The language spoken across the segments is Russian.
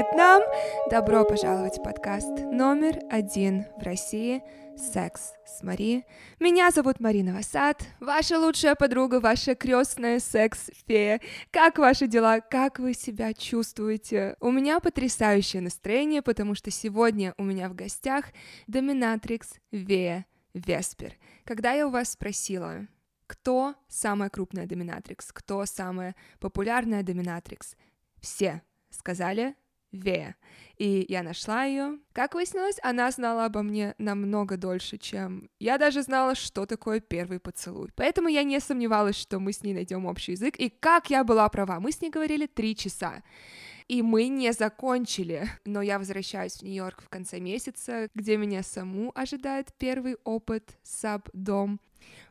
Вьетнам! Добро пожаловать в подкаст номер один в России «Секс с Мари». Меня зовут Марина Васад, ваша лучшая подруга, ваша крестная секс-фея. Как ваши дела? Как вы себя чувствуете? У меня потрясающее настроение, потому что сегодня у меня в гостях доминатрикс Вея Веспер. Когда я у вас спросила, кто самая крупная доминатрикс, кто самая популярная доминатрикс, все сказали Вея. И я нашла ее. Как выяснилось, она знала обо мне намного дольше, чем я даже знала, что такое первый поцелуй. Поэтому я не сомневалась, что мы с ней найдем общий язык. И как я была права, мы с ней говорили три часа. И мы не закончили. Но я возвращаюсь в Нью-Йорк в конце месяца, где меня саму ожидает первый опыт саб-дом.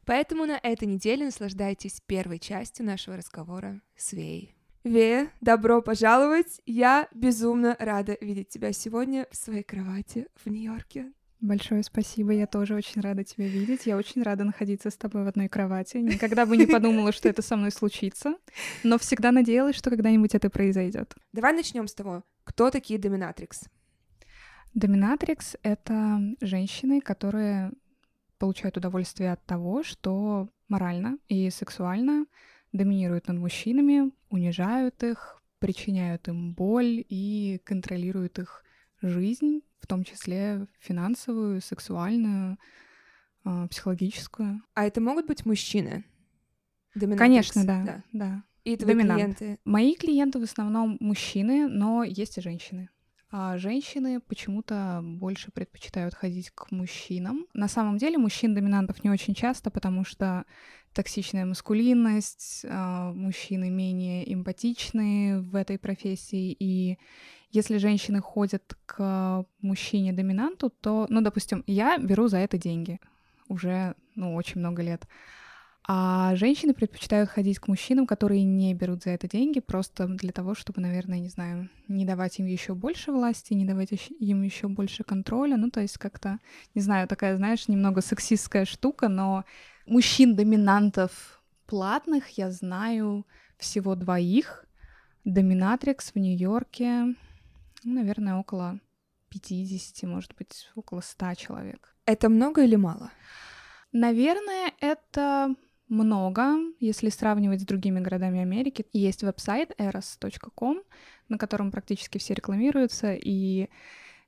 Поэтому на этой неделе наслаждайтесь первой частью нашего разговора с Веей. Вея, добро пожаловать! Я безумно рада видеть тебя сегодня в своей кровати в Нью-Йорке. Большое спасибо, я тоже очень рада тебя видеть. Я очень рада находиться с тобой в одной кровати. Никогда бы не подумала, что это со мной случится, но всегда надеялась, что когда-нибудь это произойдет. Давай начнем с того, кто такие доминатрикс? Доминатрикс — это женщины, которые получают удовольствие от того, что морально и сексуально доминируют над мужчинами, унижают их, причиняют им боль и контролируют их жизнь, в том числе финансовую, сексуальную, а, психологическую. А это могут быть мужчины? Конечно, да, да. да. И твои Доминант. клиенты? Мои клиенты в основном мужчины, но есть и женщины. А женщины почему-то больше предпочитают ходить к мужчинам. На самом деле мужчин-доминантов не очень часто, потому что токсичная маскулинность, а, мужчины менее эмпатичны в этой профессии, и если женщины ходят к мужчине-доминанту, то, ну, допустим, я беру за это деньги уже, ну, очень много лет. А женщины предпочитают ходить к мужчинам, которые не берут за это деньги, просто для того, чтобы, наверное, не знаю, не давать им еще больше власти, не давать им еще больше контроля. Ну, то есть как-то, не знаю, такая, знаешь, немного сексистская штука, но мужчин-доминантов платных я знаю всего двоих. Доминатрикс в Нью-Йорке, ну, наверное, около 50, может быть, около 100 человек. Это много или мало? Наверное, это много, если сравнивать с другими городами Америки. Есть веб-сайт eros.com, на котором практически все рекламируются, и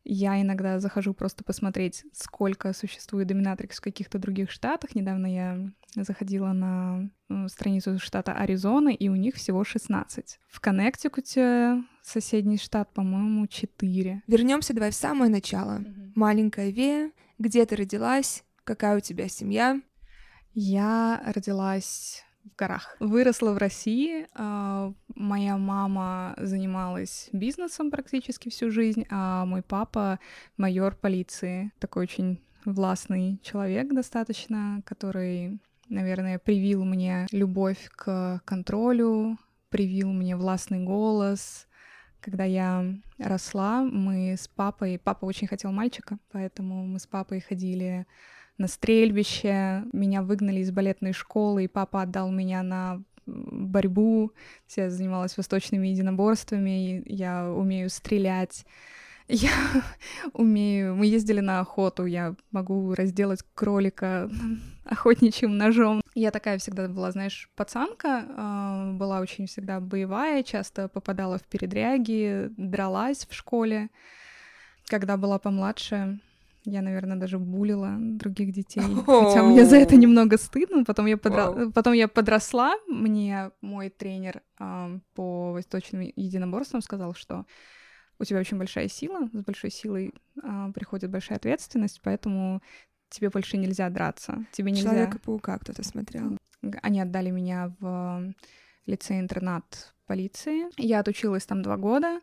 я иногда захожу просто посмотреть, сколько существует доминатрикс в каких-то других штатах. Недавно я заходила на ну, страницу штата Аризона, и у них всего 16. В Коннектикуте, соседний штат, по-моему, 4. Вернемся давай в самое начало. Mm-hmm. Маленькая Вея, где ты родилась, какая у тебя семья, я родилась в горах. Выросла в России. А, моя мама занималась бизнесом практически всю жизнь, а мой папа майор полиции. Такой очень властный человек достаточно, который, наверное, привил мне любовь к контролю, привил мне властный голос. Когда я росла, мы с папой... Папа очень хотел мальчика, поэтому мы с папой ходили на стрельбище, меня выгнали из балетной школы, и папа отдал меня на борьбу, я занималась восточными единоборствами, я умею стрелять, я умею... Мы ездили на охоту, я могу разделать кролика охотничьим ножом. Я такая всегда была, знаешь, пацанка, а, была очень всегда боевая, часто попадала в передряги, дралась в школе. Когда была помладше, я, наверное, даже булила других детей, хотя мне за это немного стыдно. Потом я, подра... Потом я подросла, мне мой тренер э, по восточным единоборствам сказал, что у тебя очень большая сила, с большой силой э, приходит большая ответственность, поэтому тебе больше нельзя драться. Тебе нельзя... Человека-паука кто-то смотрел. Они отдали меня в лицей-интернат полиции. Я отучилась там два года.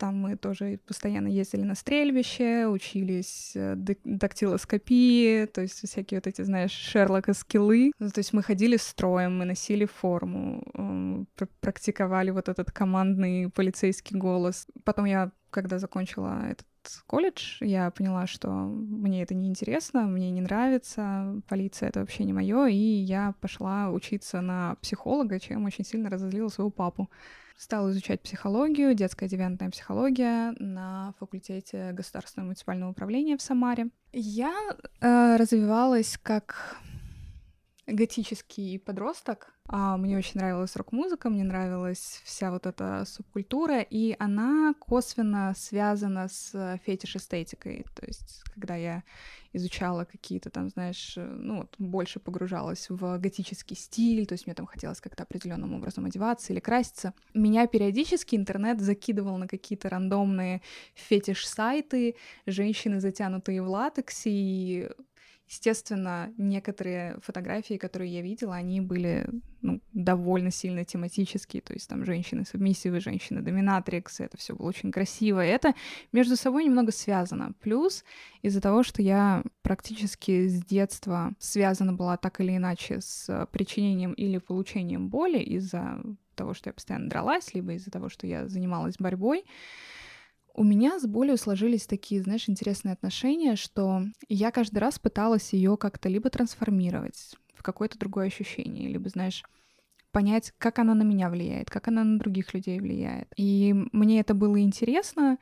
Там мы тоже постоянно ездили на стрельбище, учились э, дактилоскопии, то есть всякие вот эти, знаешь, Шерлока скиллы. Ну, то есть мы ходили строем, мы носили форму, практиковали вот этот командный полицейский голос. Потом я, когда закончила этот колледж, я поняла, что мне это не интересно, мне не нравится, полиция это вообще не мое, и я пошла учиться на психолога, чем очень сильно разозлила своего папу стала изучать психологию, детская девиантная психология на факультете государственного муниципального управления в Самаре. Я э, развивалась как готический подросток. А, мне очень нравилась рок-музыка, мне нравилась вся вот эта субкультура, и она косвенно связана с фетиш-эстетикой. То есть, когда я изучала какие-то там, знаешь, ну вот больше погружалась в готический стиль, то есть мне там хотелось как-то определенным образом одеваться или краситься. Меня периодически интернет закидывал на какие-то рандомные фетиш-сайты, женщины, затянутые в латексе, и Естественно, некоторые фотографии, которые я видела, они были ну, довольно сильно тематические, то есть там женщины субмиссивы, женщины доминатрикс, это все было очень красиво. Это между собой немного связано. Плюс из-за того, что я практически с детства связана была так или иначе с причинением или получением боли из-за того, что я постоянно дралась, либо из-за того, что я занималась борьбой, у меня с болью сложились такие, знаешь, интересные отношения, что я каждый раз пыталась ее как-то либо трансформировать в какое-то другое ощущение, либо, знаешь, понять, как она на меня влияет, как она на других людей влияет. И мне это было интересно,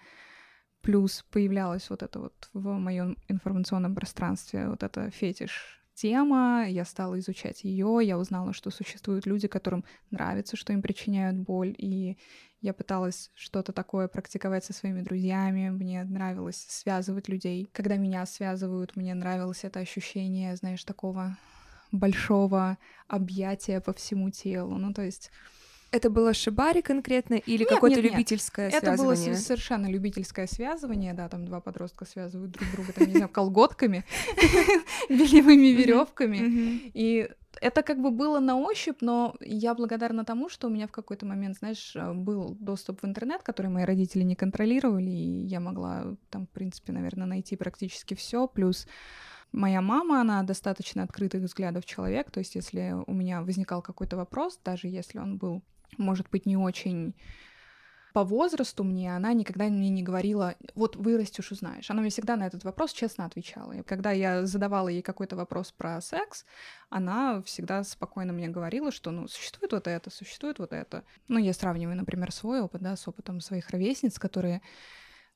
плюс появлялась вот это вот в моем информационном пространстве вот это фетиш тема, я стала изучать ее, я узнала, что существуют люди, которым нравится, что им причиняют боль, и я пыталась что-то такое практиковать со своими друзьями, мне нравилось связывать людей. Когда меня связывают, мне нравилось это ощущение, знаешь, такого большого объятия по всему телу. Ну, то есть это было шибари конкретно или какое-то любительское нет. связывание? Это было совершенно любительское связывание, да, там два подростка связывают друг друга, там, не знаю, колготками, белевыми веревками. И это как бы было на ощупь, но я благодарна тому, что у меня в какой-то момент, знаешь, был доступ в интернет, который мои родители не контролировали, и я могла там, в принципе, наверное, найти практически все. Плюс моя мама, она достаточно открытых взглядов человек, то есть если у меня возникал какой-то вопрос, даже если он был может быть, не очень по возрасту мне, она никогда мне не говорила, вот вырастешь, узнаешь. Она мне всегда на этот вопрос честно отвечала. И когда я задавала ей какой-то вопрос про секс, она всегда спокойно мне говорила, что, ну, существует вот это, существует вот это. Ну, я сравниваю, например, свой опыт, да, с опытом своих ровесниц, которые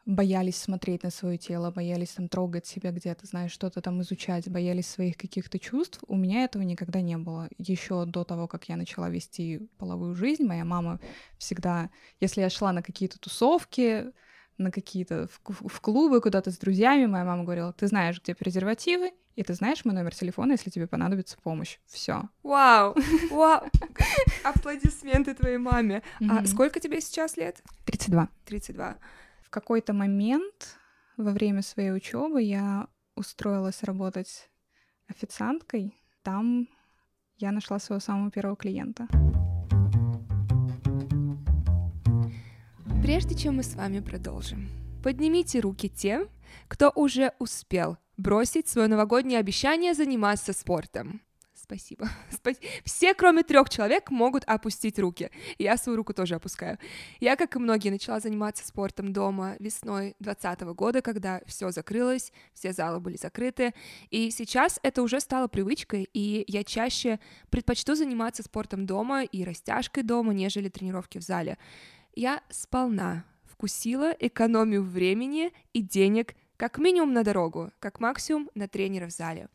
боялись смотреть на свое тело, боялись там трогать себя где-то, знаешь, что-то там изучать, боялись своих каких-то чувств. У меня этого никогда не было. Еще до того, как я начала вести половую жизнь, моя мама всегда, если я шла на какие-то тусовки, на какие-то в, в клубы куда-то с друзьями, моя мама говорила, ты знаешь, где презервативы, и ты знаешь мой номер телефона, если тебе понадобится помощь. Все. Вау! Вау! Аплодисменты твоей маме. А сколько тебе сейчас лет? 32. 32 какой-то момент во время своей учебы я устроилась работать официанткой. Там я нашла своего самого первого клиента. Прежде чем мы с вами продолжим, поднимите руки те, кто уже успел бросить свое новогоднее обещание заниматься спортом. Спасибо. Все, кроме трех человек, могут опустить руки. Я свою руку тоже опускаю. Я, как и многие, начала заниматься спортом дома весной 2020 года, когда все закрылось, все залы были закрыты. И сейчас это уже стало привычкой, и я чаще предпочту заниматься спортом дома и растяжкой дома, нежели тренировки в зале. Я сполна вкусила экономию времени и денег как минимум на дорогу, как максимум на тренера в зале.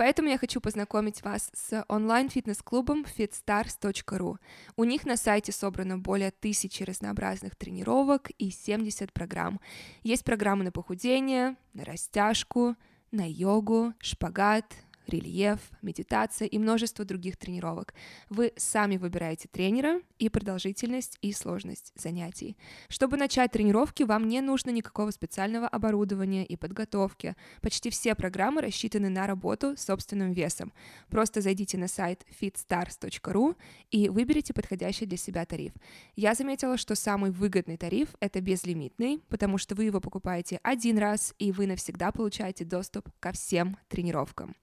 Поэтому я хочу познакомить вас с онлайн-фитнес-клубом fitstars.ru. У них на сайте собрано более тысячи разнообразных тренировок и 70 программ. Есть программы на похудение, на растяжку, на йогу, шпагат, рельеф, медитация и множество других тренировок. Вы сами выбираете тренера и продолжительность и сложность занятий. Чтобы начать тренировки, вам не нужно никакого специального оборудования и подготовки. Почти все программы рассчитаны на работу с собственным весом. Просто зайдите на сайт fitstars.ru и выберите подходящий для себя тариф. Я заметила, что самый выгодный тариф — это безлимитный, потому что вы его покупаете один раз, и вы навсегда получаете доступ ко всем тренировкам.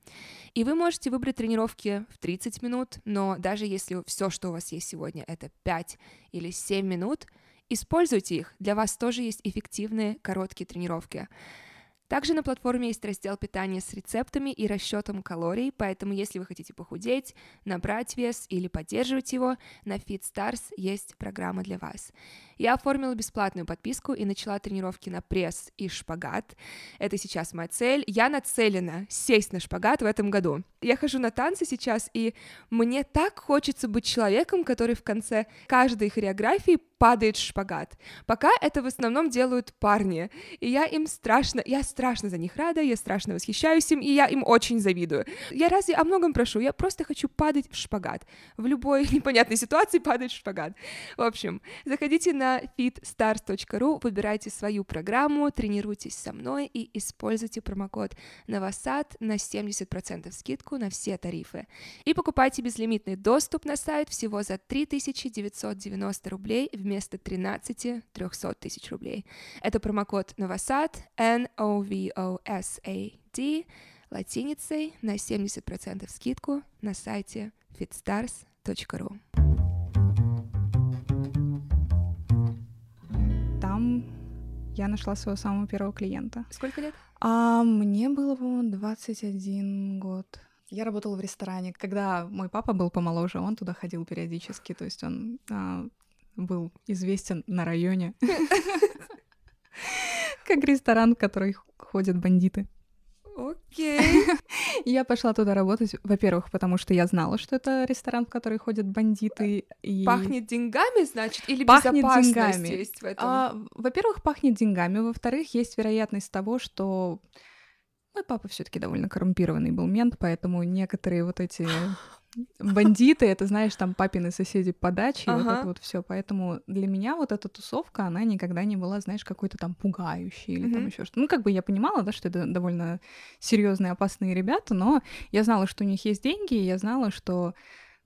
И вы можете выбрать тренировки в 30 минут, но даже если все, что у вас есть сегодня, это 5 или 7 минут, используйте их. Для вас тоже есть эффективные короткие тренировки. Также на платформе есть раздел питания с рецептами и расчетом калорий, поэтому если вы хотите похудеть, набрать вес или поддерживать его, на FitStars есть программа для вас. Я оформила бесплатную подписку и начала тренировки на пресс и шпагат. Это сейчас моя цель. Я нацелена сесть на шпагат в этом году. Я хожу на танцы сейчас, и мне так хочется быть человеком, который в конце каждой хореографии падает шпагат. Пока это в основном делают парни, и я им страшно, я страшно за них рада, я страшно восхищаюсь им, и я им очень завидую. Я разве о многом прошу, я просто хочу падать в шпагат. В любой непонятной ситуации падать в шпагат. В общем, заходите на fitstars.ru, выбирайте свою программу, тренируйтесь со мной и используйте промокод Новосад на 70% скидку на все тарифы. И покупайте безлимитный доступ на сайт всего за 3990 рублей вместо 13 300 тысяч рублей. Это промокод Новосад, N-O-V-O-S-A-D, латиницей на 70% скидку на сайте fitstars.ru. я нашла своего самого первого клиента. Сколько лет? А мне было, по-моему, 21 год. Я работала в ресторане. Когда мой папа был помоложе, он туда ходил периодически. То есть он а, был известен на районе как ресторан, в который ходят бандиты. Окей. Я пошла туда работать, во-первых, потому что я знала, что это ресторан, в который ходят бандиты. И... Пахнет деньгами, значит, или пахнет безопасность деньгами. есть в этом? А, во-первых, пахнет деньгами, во-вторых, есть вероятность того, что мой папа все-таки довольно коррумпированный был мент, поэтому некоторые вот эти бандиты, это, знаешь, там папины соседи по даче, ага. вот это вот все. Поэтому для меня вот эта тусовка, она никогда не была, знаешь, какой-то там пугающей или mm-hmm. там еще что-то. Ну, как бы я понимала, да, что это довольно серьезные, опасные ребята, но я знала, что у них есть деньги, и я знала, что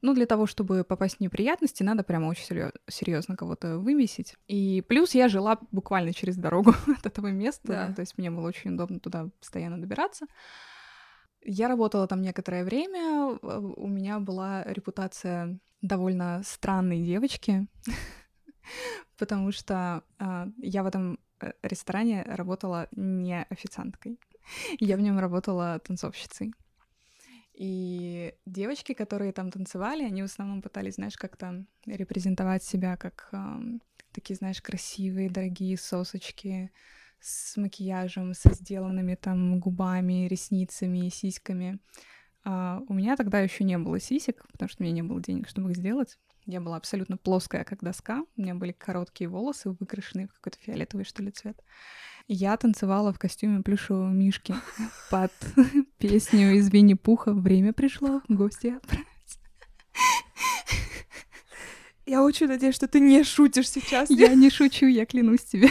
ну, для того, чтобы попасть в неприятности, надо прямо очень серьезно кого-то вымесить. И плюс я жила буквально через дорогу от этого места, да. то есть мне было очень удобно туда постоянно добираться. Я работала там некоторое время, у меня была репутация довольно странной девочки, потому что э, я в этом э, ресторане работала не официанткой, я в нем работала танцовщицей. И девочки, которые там танцевали, они в основном пытались, знаешь, как-то репрезентовать себя как такие, знаешь, красивые, дорогие сосочки, с макияжем, со сделанными там губами, ресницами, сиськами. А у меня тогда еще не было сисек, потому что у меня не было денег, чтобы их сделать. Я была абсолютно плоская, как доска. У меня были короткие волосы, выкрашенные в какой-то фиолетовый, что ли, цвет. Я танцевала в костюме плюшевого мишки под песню из Винни-Пуха «Время пришло, гости отправить». Я очень надеюсь, что ты не шутишь сейчас. Я не шучу, я клянусь тебе.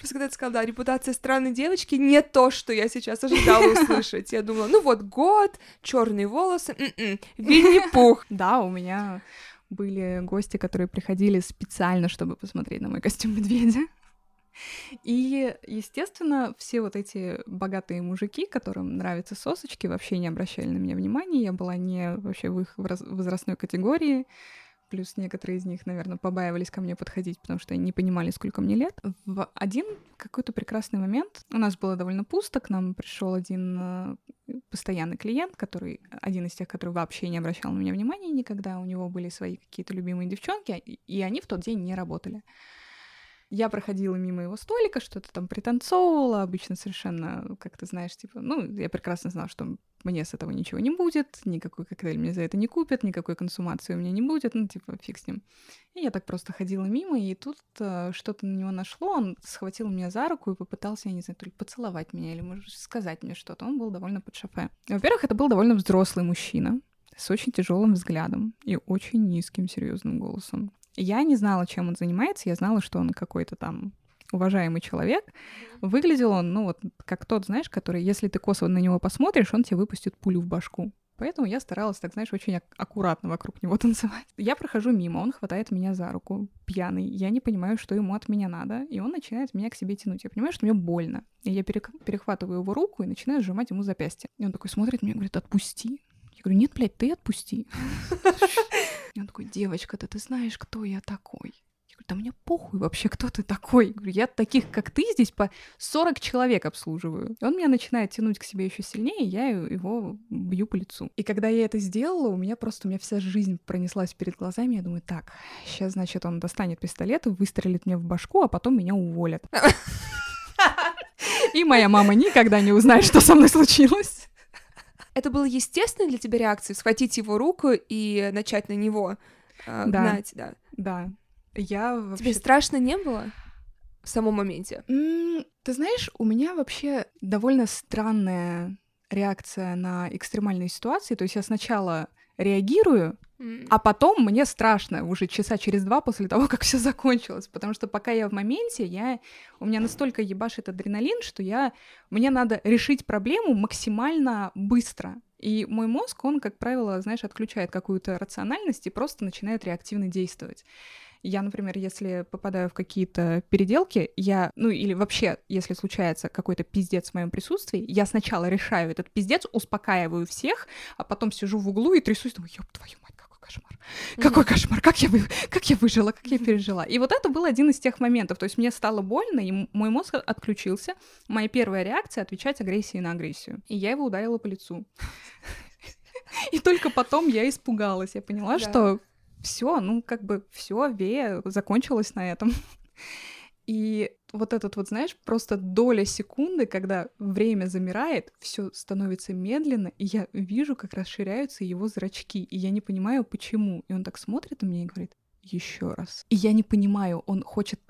Просто когда ты сказала, да, репутация странной девочки не то, что я сейчас ожидала услышать. Я думала, ну вот год, черные волосы, м-м, Винни-Пух. Да, у меня были гости, которые приходили специально, чтобы посмотреть на мой костюм медведя. И, естественно, все вот эти богатые мужики, которым нравятся сосочки, вообще не обращали на меня внимания. Я была не вообще в их возрастной категории плюс некоторые из них, наверное, побаивались ко мне подходить, потому что они не понимали, сколько мне лет. В один какой-то прекрасный момент у нас было довольно пусто, к нам пришел один э, постоянный клиент, который один из тех, который вообще не обращал на меня внимания никогда, у него были свои какие-то любимые девчонки, и они в тот день не работали. Я проходила мимо его столика, что-то там пританцовывала, обычно совершенно, как ты знаешь, типа, ну, я прекрасно знала, что мне с этого ничего не будет, никакой коктейль мне за это не купят, никакой консумации у меня не будет, ну, типа, фиг с ним. И я так просто ходила мимо, и тут э, что-то на него нашло, он схватил меня за руку и попытался, я не знаю, то ли поцеловать меня, или, может, сказать мне что-то. Он был довольно под шофе. Во-первых, это был довольно взрослый мужчина, с очень тяжелым взглядом и очень низким серьезным голосом. Я не знала, чем он занимается, я знала, что он какой-то там уважаемый человек. Выглядел он, ну вот, как тот, знаешь, который, если ты косо на него посмотришь, он тебе выпустит пулю в башку. Поэтому я старалась, так знаешь, очень ак- аккуратно вокруг него танцевать. Я прохожу мимо, он хватает меня за руку, пьяный. Я не понимаю, что ему от меня надо, и он начинает меня к себе тянуть. Я понимаю, что мне больно. И я перехватываю его руку и начинаю сжимать ему запястье. И он такой смотрит на меня и говорит, отпусти. Я говорю, нет, блядь, ты отпусти. И он такой, девочка-то, ты знаешь, кто я такой? Я говорю, да мне похуй вообще, кто ты такой. Говорю, я таких, как ты, здесь по 40 человек обслуживаю. И он меня начинает тянуть к себе еще сильнее, и я его бью по лицу. И когда я это сделала, у меня просто, у меня вся жизнь пронеслась перед глазами, я думаю, так, сейчас, значит, он достанет пистолет и выстрелит мне в башку, а потом меня уволят. И моя мама никогда не узнает, что со мной случилось. Это было естественно для тебя реакция, схватить его руку и начать на него э, Да. гнать, да. Да. Я вообще... Тебе страшно не было в самом моменте? М, Ты знаешь, у меня вообще довольно странная реакция на экстремальные ситуации. То есть я сначала реагирую, М. а потом мне страшно уже часа через два после того, как все закончилось. Потому что пока я в моменте, я... у меня настолько ебашит адреналин, что я... мне надо решить проблему максимально быстро. И мой мозг, он, как правило, знаешь, отключает какую-то рациональность и просто начинает реактивно действовать. Я, например, если попадаю в какие-то переделки, я, ну или вообще, если случается какой-то пиздец в моем присутствии, я сначала решаю этот пиздец, успокаиваю всех, а потом сижу в углу и трясусь, думаю, ёб твою мать, какой кошмар. Какой кошмар, как я, вы... как я выжила, как я пережила. И вот это был один из тех моментов. То есть мне стало больно, и мой мозг отключился. Моя первая реакция — отвечать агрессией на агрессию. И я его ударила по лицу. И только потом я испугалась. Я поняла, Да. что все, ну как бы все, Вея закончилась на этом. И вот этот вот, знаешь, просто доля секунды, когда время замирает, все становится медленно, и я вижу, как расширяются его зрачки, и я не понимаю, почему. И он так смотрит на меня и говорит, еще раз. И я не понимаю, он хочет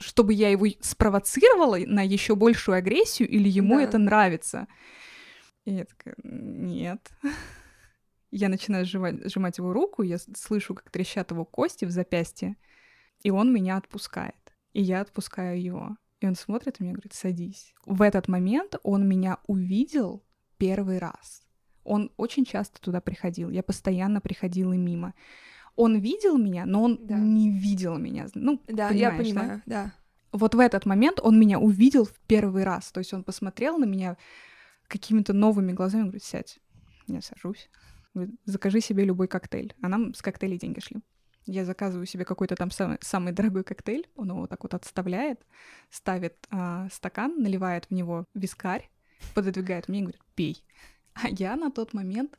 чтобы я его спровоцировала на еще большую агрессию, или ему Да. это нравится. И я такая, нет. Я начинаю сжимать, сжимать его руку, я слышу, как трещат его кости в запястье, и он меня отпускает. И я отпускаю его. И он смотрит на меня и говорит, садись. В этот момент он меня увидел первый раз. Он очень часто туда приходил. Я постоянно приходила мимо. Он видел меня, но он Да. не видел меня. Ну, Да, я понимаешь, да? понимаю, да. вот в этот момент он меня увидел в первый раз. То есть он посмотрел на меня какими-то новыми глазами, говорит, сядь. Я сажусь. Закажи себе любой коктейль. А нам с коктейлей деньги шли. Я заказываю себе какой-то там самый, самый дорогой коктейль, он его вот так вот отставляет, ставит а, стакан, наливает в него вискарь, пододвигает мне и говорит, пей. А я на тот момент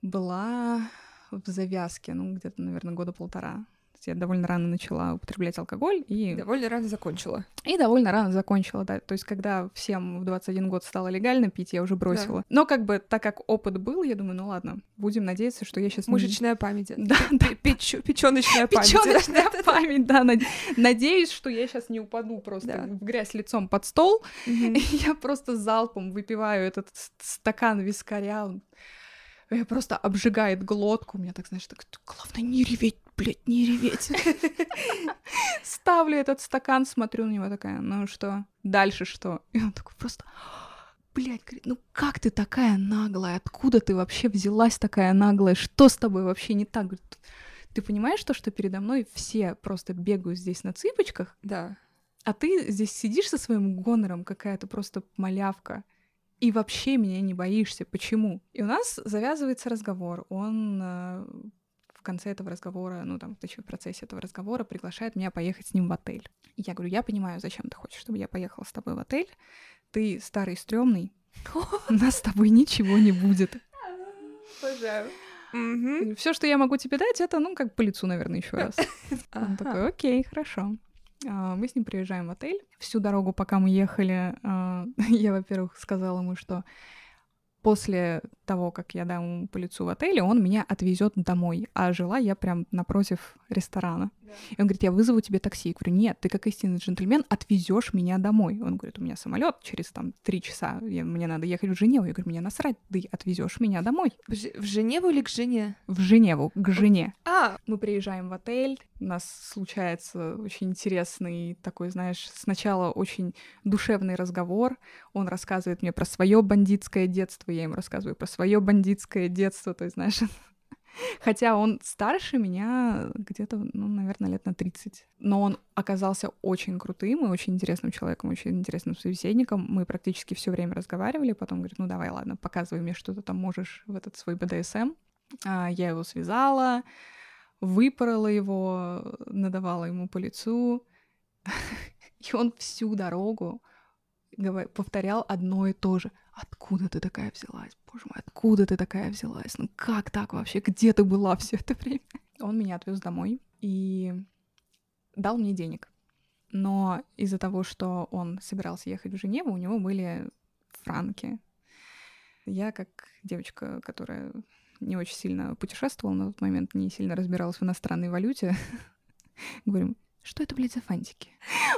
была в завязке, ну, где-то, наверное, года полтора. Я довольно рано начала употреблять алкоголь и Довольно рано закончила. и довольно рано закончила, да. То есть, когда всем в 21 год стало легально пить, я уже бросила. Но как бы, так как опыт был, я думаю, ну ладно, будем надеяться, что я сейчас... Мышечная память. Да, да, Печёночная память. печёночная память, да. над- Надеюсь, что я сейчас не упаду просто Да. в грязь лицом под стол. Я просто залпом выпиваю этот стакан вискаря. Он- Я просто обжигает глотку. У меня так, знаешь, так, главное не реветь, блядь, не реветь. Ставлю этот стакан, смотрю на него такая, ну что, дальше что? И он такой просто, блядь, говорит, ну как ты такая наглая? Откуда ты вообще взялась такая наглая? Что с тобой вообще не так? Говорит, Ты понимаешь то, что передо мной все просто бегают здесь на цыпочках, Да. а ты здесь сидишь со своим гонором, какая-то просто малявка, и вообще меня не боишься. Почему? И у нас завязывается разговор. Он э, в конце этого разговора, ну там, точнее, в процессе этого разговора приглашает меня поехать с ним в отель. И я говорю, я понимаю, зачем ты хочешь, чтобы я поехала с тобой в отель. Ты старый, стрёмный, у нас с тобой ничего не будет. Обожаю. Все, что я могу тебе дать, это, ну, как по лицу, наверное, еще раз. Он такой, окей, хорошо. А, Мы с ним приезжаем в отель. Всю дорогу, пока мы ехали, а, я, во-первых, сказала ему, что после того, как я дам по лицу в отеле, он меня отвезет домой. А жила я прям напротив ресторана. И он говорит, я вызову тебе такси. Я говорю, нет, ты как истинный джентльмен отвезешь меня домой. Он говорит, у меня самолет через там три часа, я- мне надо ехать в Женеву. Я говорю, мне насрать, ты отвезешь меня домой. В В Женеву или к жене? В Женеву, к жене. А, Мы приезжаем в отель, у нас случается очень интересный такой, знаешь, сначала очень душевный разговор. Он рассказывает мне про свое бандитское детство, я ему рассказываю про свое бандитское детство, то есть, знаешь, Хотя он старше меня где-то, ну, наверное, лет на 30. Но он оказался очень крутым и очень интересным человеком, очень интересным собеседником. Мы практически все время разговаривали. Потом говорит, ну давай, ладно, показывай мне, что ты там можешь в этот свой БДСМ. А, Я его связала, выпорола его, надавала ему по лицу. И он всю дорогу повторял одно и то же. Откуда ты такая взялась? Боже мой, откуда ты такая взялась? Ну как так вообще? Где ты была все это время? Он меня отвез домой и дал мне денег. Но из-за того, что он собирался ехать в Женеву, у него были франки. Я, как девочка, которая не очень сильно путешествовала на тот момент, не сильно разбиралась в иностранной валюте, говорю, что это, блядь, за фантики?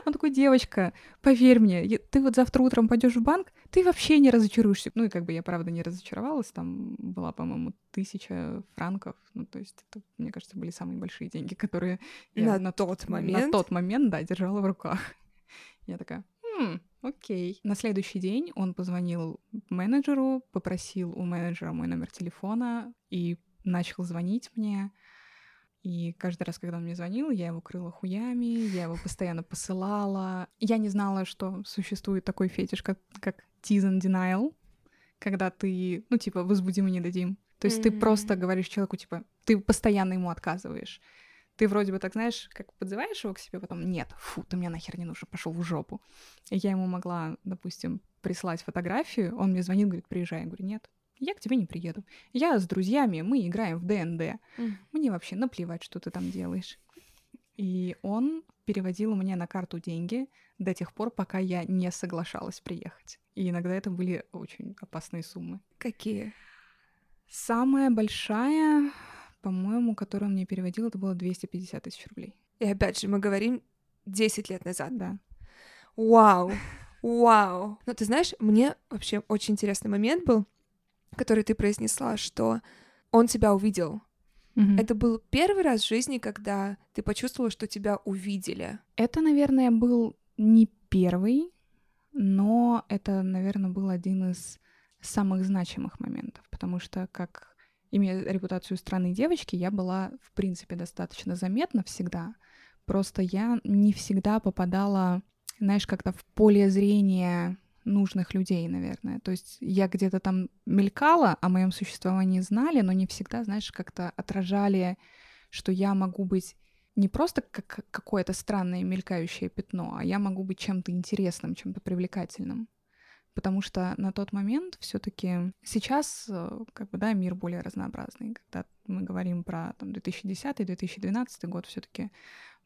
Он такой, девочка, поверь мне, ты вот завтра утром пойдешь в банк, ты вообще не разочаруешься. Ну и как бы я, правда, не разочаровалась, там была, по-моему, тысяча франков, ну то есть это, мне кажется, были самые большие деньги, которые на, я на тот момент, на тот момент, да, держала в руках. Я такая, хм, окей. На следующий день он позвонил менеджеру, попросил у менеджера мой номер телефона и начал звонить мне. И каждый раз, когда он мне звонил, я его крыла хуями, я его постоянно посылала. Я не знала, что существует такой фетиш, как, как tease and denial, когда ты, ну, типа, возбуди мы не дадим. То есть mm-hmm. ты просто говоришь человеку, типа, ты постоянно ему отказываешь. Ты вроде бы так, знаешь, как подзываешь его к себе, потом нет, фу, ты мне нахер не нужен, пошел в жопу. И я ему могла, допустим, прислать фотографию, он мне звонит, говорит, приезжай. Я говорю, нет, я к тебе не приеду. Я с друзьями, мы играем в ДНД. Mm. Мне вообще наплевать, что ты там делаешь. И он переводил мне на карту деньги до тех пор, пока я не соглашалась приехать. И иногда это были очень опасные суммы. Какие? Самая большая, по-моему, которую он мне переводил, это было 250 тысяч рублей. И опять же, мы говорим 10 лет назад. Да. Вау! Вау! Ну, ты знаешь, мне вообще очень интересный момент был который ты произнесла, что он тебя увидел. Mm-hmm. Это был первый раз в жизни, когда ты почувствовала, что тебя увидели. Это, наверное, был не первый, но это, наверное, был один из самых значимых моментов, потому что, как имея репутацию странной девочки, я была, в принципе, достаточно заметна всегда. Просто я не всегда попадала, знаешь, как-то в поле зрения нужных людей, наверное. То есть я где-то там мелькала, о моем существовании знали, но не всегда, знаешь, как-то отражали, что я могу быть не просто как какое-то странное мелькающее пятно, а я могу быть чем-то интересным, чем-то привлекательным. Потому что на тот момент все-таки сейчас, э, как бы, да, мир более разнообразный. Когда мы говорим про там, 2010-2012 год, все-таки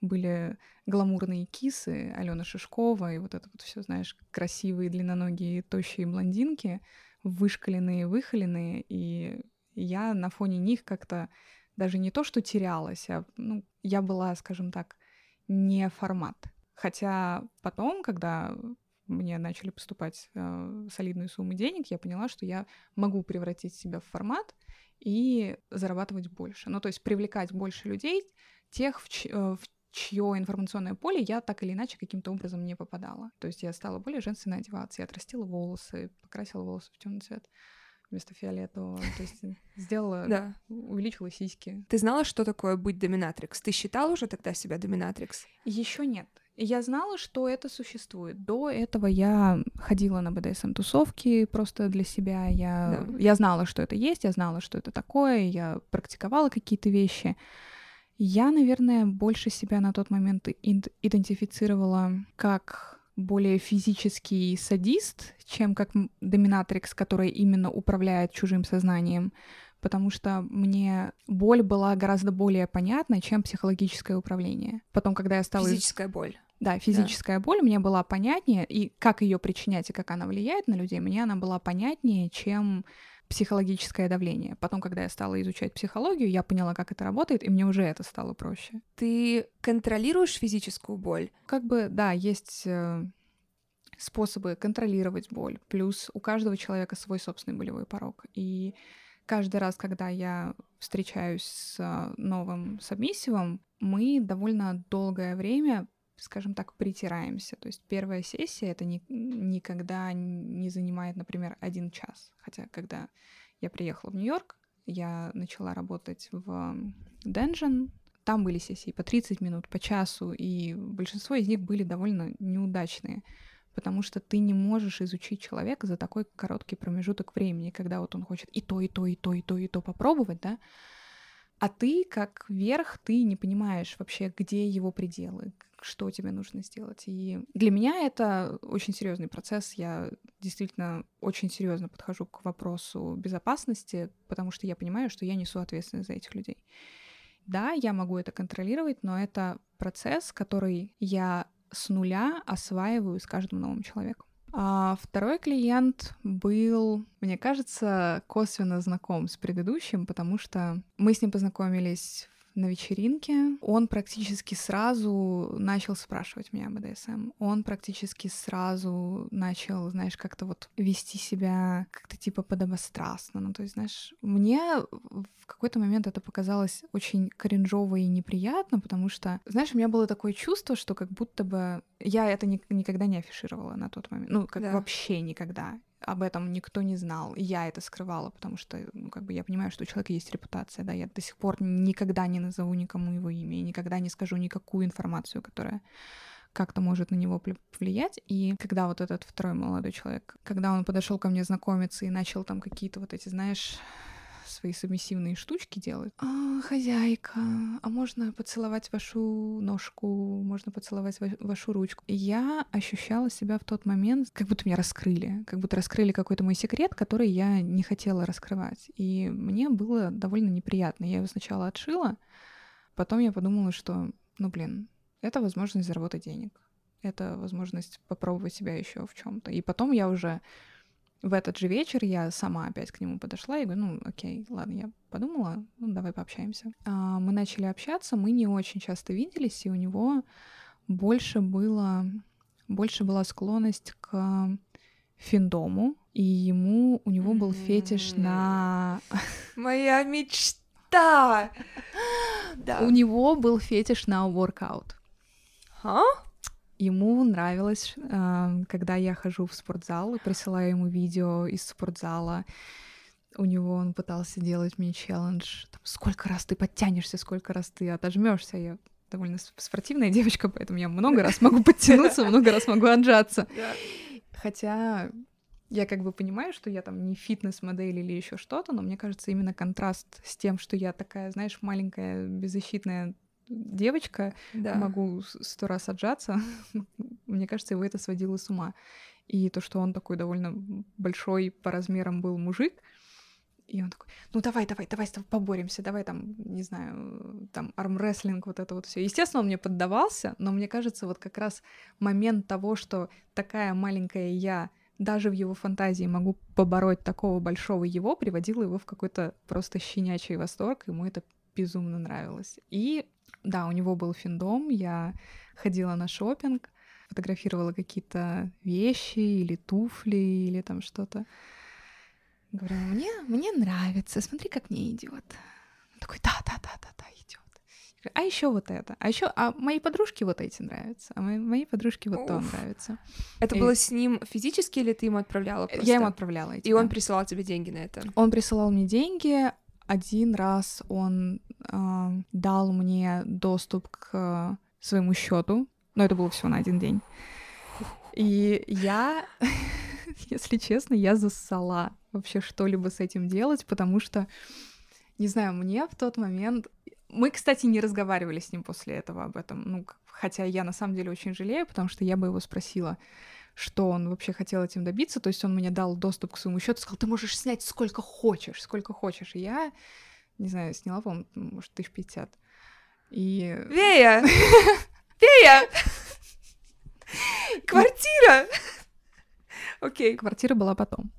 были гламурные кисы Алена Шишкова и вот это вот все, знаешь, красивые, длинноногие, тощие блондинки, вышкаленные, выхоленные, и я на фоне них как-то даже не то, что терялась, а ну, я была, скажем так, не формат. Хотя потом, когда мне начали поступать э, солидные суммы денег, я поняла, что я могу превратить себя в формат и зарабатывать больше. Ну, то есть привлекать больше людей, тех, в, э, в чье информационное поле я так или иначе каким-то образом не попадала. То есть я стала более женственно одеваться, я отрастила волосы, покрасила волосы в темный цвет вместо фиолетового. То есть сделала, да. увеличила сиськи. Ты знала, что такое быть доминатрикс? Ты считала уже тогда себя доминатрикс? Еще нет. Я знала, что это существует. До этого я ходила на БДСМ-тусовки просто для себя. Я, да. я знала, что это есть, я знала, что это такое, я практиковала какие-то вещи. Я, наверное, больше себя на тот момент идентифицировала как более физический садист, чем как доминатрикс, который именно управляет чужим сознанием, потому что мне боль была гораздо более понятна, чем психологическое управление. Потом, когда я стала... Физическая боль. Да, физическая да. боль мне была понятнее, и как ее причинять и как она влияет на людей, мне она была понятнее, чем психологическое давление. Потом, когда я стала изучать психологию, я поняла, как это работает, и мне уже это стало проще. Ты контролируешь физическую боль? Как бы, да, есть э, способы контролировать боль. Плюс у каждого человека свой собственный болевой порог. И каждый раз, когда я встречаюсь с э, новым сабмиссивом, мы довольно долгое время скажем так, притираемся. То есть первая сессия это ни, никогда не занимает, например, один час. Хотя, когда я приехала в Нью-Йорк, я начала работать в Dungeon. Там были сессии по 30 минут, по часу, и большинство из них были довольно неудачные, потому что ты не можешь изучить человека за такой короткий промежуток времени, когда вот он хочет и то, и то, и то, и то, и то попробовать, да, А ты, как верх, ты не понимаешь вообще, где его пределы, что тебе нужно сделать. И для меня это очень серьезный процесс. Я действительно очень серьезно подхожу к вопросу безопасности, потому что я понимаю, что я несу ответственность за этих людей. Да, я могу это контролировать, но это процесс, который я с нуля осваиваю с каждым новым человеком. А второй клиент был, мне кажется, косвенно знаком с предыдущим, потому что мы с ним познакомились на вечеринке. Он практически сразу начал спрашивать меня об БДСМ. Он практически сразу начал, знаешь, как-то вот вести себя как-то типа подобострастно. Ну, то есть, знаешь, мне в какой-то момент это показалось очень кринжово и неприятно, потому что, знаешь, у меня было такое чувство, что как будто бы я это ни- никогда не афишировала на тот момент. Ну, как да. вообще никогда об этом никто не знал. Я это скрывала, потому что, ну, как бы я понимаю, что у человека есть репутация, да, я до сих пор никогда не назову никому его имя, и никогда не скажу никакую информацию, которая как-то может на него повлиять. И когда вот этот второй молодой человек, когда он подошел ко мне знакомиться и начал там какие-то вот эти, знаешь, свои субмиссивные штучки делать. А, хозяйка, а можно поцеловать вашу ножку, можно поцеловать ва- вашу ручку. И я ощущала себя в тот момент, как будто меня раскрыли, как будто раскрыли какой-то мой секрет, который я не хотела раскрывать. И мне было довольно неприятно. Я его сначала отшила, потом я подумала, что, ну блин, это возможность заработать денег. Это возможность попробовать себя еще в чем-то. И потом я уже в этот же вечер я сама опять к нему подошла и говорю, ну, окей, ладно, я подумала, ну, давай пообщаемся. А, мы начали общаться, мы не очень часто виделись, и у него больше было, больше была склонность к финдому, и ему, у него был фетиш на... Моя мечта! да. У него был фетиш на воркаут. А? Ему нравилось, когда я хожу в спортзал и присылаю ему видео из спортзала. У него он пытался делать мне челлендж. Там, сколько раз ты подтянешься, сколько раз ты отожмешься. Я довольно спортивная девочка, поэтому я много раз могу подтянуться, много раз могу отжаться. Хотя я как бы понимаю, что я там не фитнес-модель или еще что-то, но мне кажется, именно контраст с тем, что я такая, знаешь, маленькая, беззащитная девочка, да. могу сто раз отжаться. Мне кажется, его это сводило с ума. И то, что он такой довольно большой по размерам был мужик, и он такой, ну давай, давай, давай с тобой поборемся, давай там, не знаю, там армрестлинг, вот это вот все. Естественно, он мне поддавался, но мне кажется, вот как раз момент того, что такая маленькая я даже в его фантазии могу побороть такого большого его, приводило его в какой-то просто щенячий восторг, ему это безумно нравилось. И да, у него был финдом, я ходила на шопинг, фотографировала какие-то вещи или туфли или там что-то. Говорю, мне, мне нравится, смотри, как мне идет. Он такой, да, да, да, да, да, идет. А еще вот это, а еще, а моей подружке вот эти нравятся, а моей, моей подружке вот Уф. то нравится. Это и... было с ним физически или ты ему отправляла? Просто? Я ему отправляла. Эти, и да. он присылал тебе деньги на это? Он присылал мне деньги, один раз он э, дал мне доступ к своему счету, но это было всего на один день. И я, если честно, я зассала вообще что-либо с этим делать, потому что, не знаю, мне в тот момент... Мы, кстати, не разговаривали с ним после этого об этом, ну, хотя я на самом деле очень жалею, потому что я бы его спросила, что он вообще хотел этим добиться. То есть он мне дал доступ к своему счету, сказал, ты можешь снять сколько хочешь, сколько хочешь. И я, не знаю, сняла, по-моему, может, тысяч пятьдесят. И... Вея! Вея! Квартира! Окей. Квартира была потом.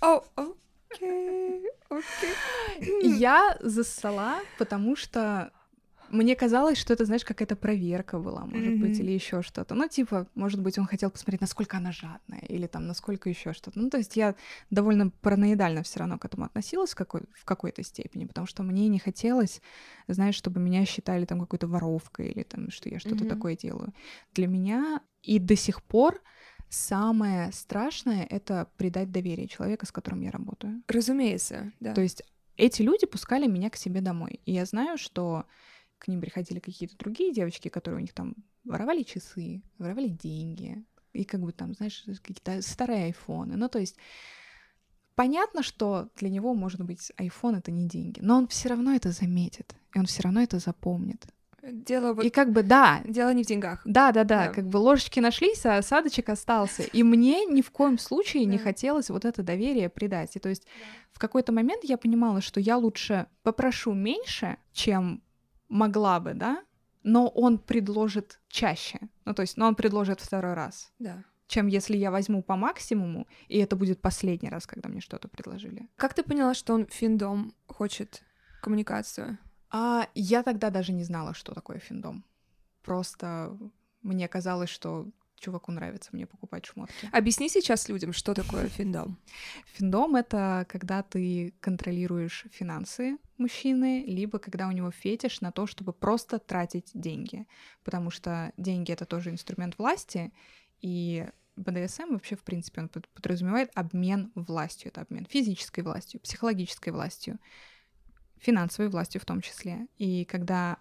О, окей, окей. Я зассала, потому что мне казалось, что это, знаешь, какая-то проверка была, может mm-hmm. быть, или еще что-то. Ну, типа, может быть, он хотел посмотреть, насколько она жадная, или там, насколько еще что-то. Ну, то есть я довольно параноидально все равно к этому относилась в, какой- в какой-то степени, потому что мне не хотелось, знаешь, чтобы меня считали там какой-то воровкой или там, что я что-то mm-hmm. такое делаю. Для меня и до сих пор самое страшное — это предать доверие человека, с которым я работаю. Разумеется, да. То есть эти люди пускали меня к себе домой. И я знаю, что к ним приходили какие-то другие девочки, которые у них там воровали часы, воровали деньги, и как бы там, знаешь, какие-то старые айфоны. Ну, то есть понятно, что для него, может быть, iPhone это не деньги, но он все равно это заметит, и он все равно это запомнит. Дело вот... И как бы, да. Дело не в деньгах. Да, да, да, как бы ложечки нашлись, а осадочек остался. И мне ни в коем случае не хотелось вот это доверие предать. И то есть в какой-то момент я понимала, что я лучше попрошу меньше, чем могла бы, да, но он предложит чаще. Ну, то есть, но он предложит второй раз. Да чем если я возьму по максимуму, и это будет последний раз, когда мне что-то предложили. Как ты поняла, что он финдом хочет коммуникацию? А я тогда даже не знала, что такое финдом. Просто мне казалось, что чуваку нравится мне покупать шмотки. Объясни сейчас людям, что такое финдом. Финдом — это когда ты контролируешь финансы мужчины, либо когда у него фетиш на то, чтобы просто тратить деньги. Потому что деньги — это тоже инструмент власти, и БДСМ вообще, в принципе, он подразумевает обмен властью. Это обмен физической властью, психологической властью, финансовой властью в том числе. И когда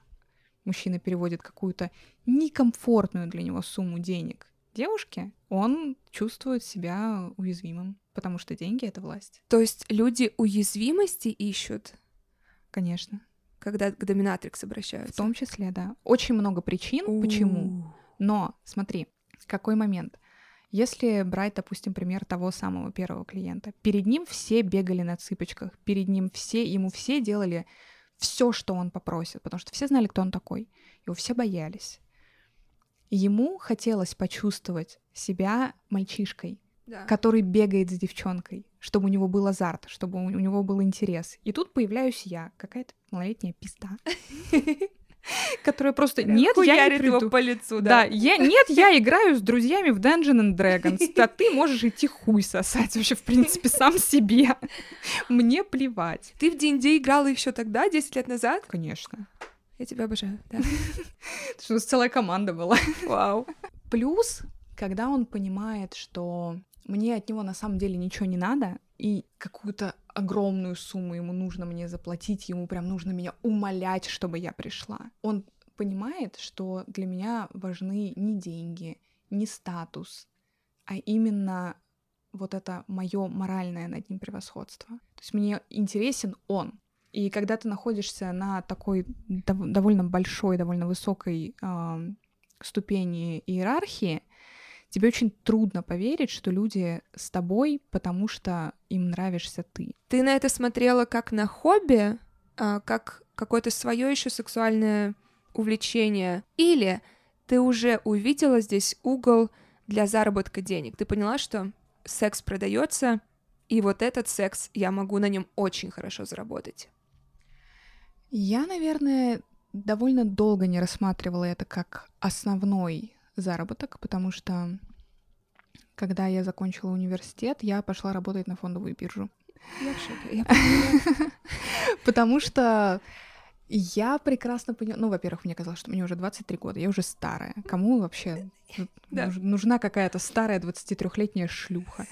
мужчина переводит какую-то некомфортную для него сумму денег девушке, он чувствует себя уязвимым, потому что деньги — это власть. То есть люди уязвимости ищут? Конечно. Когда к доминатрикс обращаются? В том числе, да. Очень много причин, У-у-у. почему. Но смотри, какой момент? Если брать, допустим, пример того самого первого клиента, перед ним все бегали на цыпочках, перед ним все, ему все делали все, что он попросит, потому что все знали, кто он такой, его все боялись. Ему хотелось почувствовать себя мальчишкой, да. который бегает с девчонкой, чтобы у него был азарт, чтобы у него был интерес. И тут появляюсь я, какая-то малолетняя пизда. которая просто нет, я не приду. его по лицу, да. Да, я, нет, я играю с друзьями в Dungeon and Dragons, а ты можешь идти хуй сосать вообще, в принципе, сам себе. Мне плевать. Ты в D&D играла еще тогда, 10 лет назад? Конечно. Я тебя обожаю, да. У нас целая команда была. Вау. Плюс, когда он понимает, что мне от него на самом деле ничего не надо, и какую-то огромную сумму ему нужно мне заплатить, ему прям нужно меня умолять, чтобы я пришла. Он понимает, что для меня важны не деньги, не статус, а именно вот это мое моральное над ним превосходство. То есть мне интересен он. И когда ты находишься на такой дов- довольно большой, довольно высокой э, ступени иерархии, тебе очень трудно поверить, что люди с тобой, потому что им нравишься ты. Ты на это смотрела как на хобби, а, как какое-то свое еще сексуальное увлечение, или ты уже увидела здесь угол для заработка денег. Ты поняла, что секс продается, и вот этот секс я могу на нем очень хорошо заработать. Я, наверное, довольно долго не рассматривала это как основной заработок, потому что когда я закончила университет, я пошла работать на фондовую биржу. Я в шоке. Я Потому что я прекрасно поняла... Ну, во-первых, мне казалось, что мне уже 23 года, я уже старая. Кому вообще да. нужна какая-то старая 23-летняя шлюха?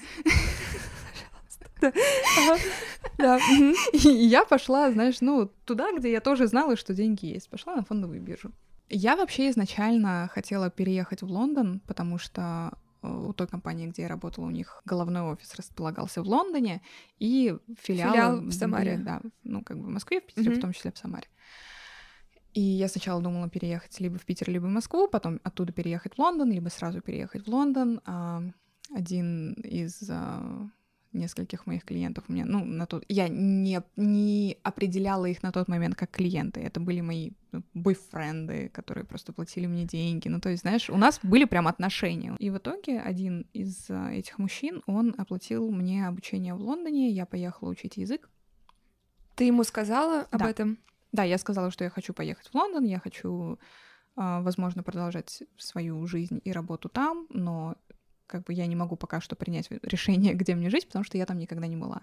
Да. И я пошла, знаешь, ну, туда, где я тоже знала, что деньги есть. Пошла на фондовую биржу. Я вообще изначально хотела переехать в Лондон, потому что э, у той компании, где я работала, у них головной офис располагался в Лондоне, и филиал, филиал в Самаре. Были, да, ну, как бы в Москве, в Питере, mm-hmm. в том числе в Самаре. И я сначала думала переехать либо в Питер, либо в Москву, потом оттуда переехать в Лондон, либо сразу переехать в Лондон. А один из а, нескольких моих клиентов у меня, ну, на тот, я не, не определяла их на тот момент как клиенты, это были мои ну, бойфренды, которые просто платили мне деньги, ну, то есть, знаешь, у нас были прям отношения. И в итоге один из а, этих мужчин, он оплатил мне обучение в Лондоне, я поехала учить язык. Ты ему сказала об да. этом? Да, я сказала, что я хочу поехать в Лондон, я хочу а, возможно, продолжать свою жизнь и работу там, но как бы я не могу пока что принять решение, где мне жить, потому что я там никогда не была.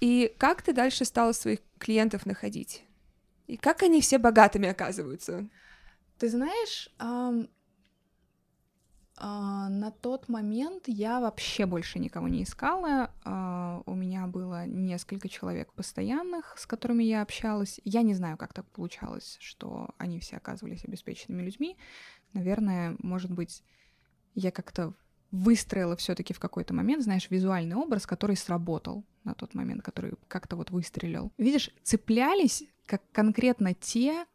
И как ты дальше стала своих клиентов находить? И как они все богатыми оказываются? Ты знаешь, э, на тот момент я вообще больше никого не искала. Э, у меня было несколько человек постоянных, с которыми я общалась. Я не знаю, как так получалось, что они все оказывались обеспеченными людьми. Наверное, может быть, я как-то выстроила все-таки в какой-то момент, знаешь, визуальный образ, который сработал на тот момент, который как-то вот выстрелил. Видишь, цеплялись как конкретно те,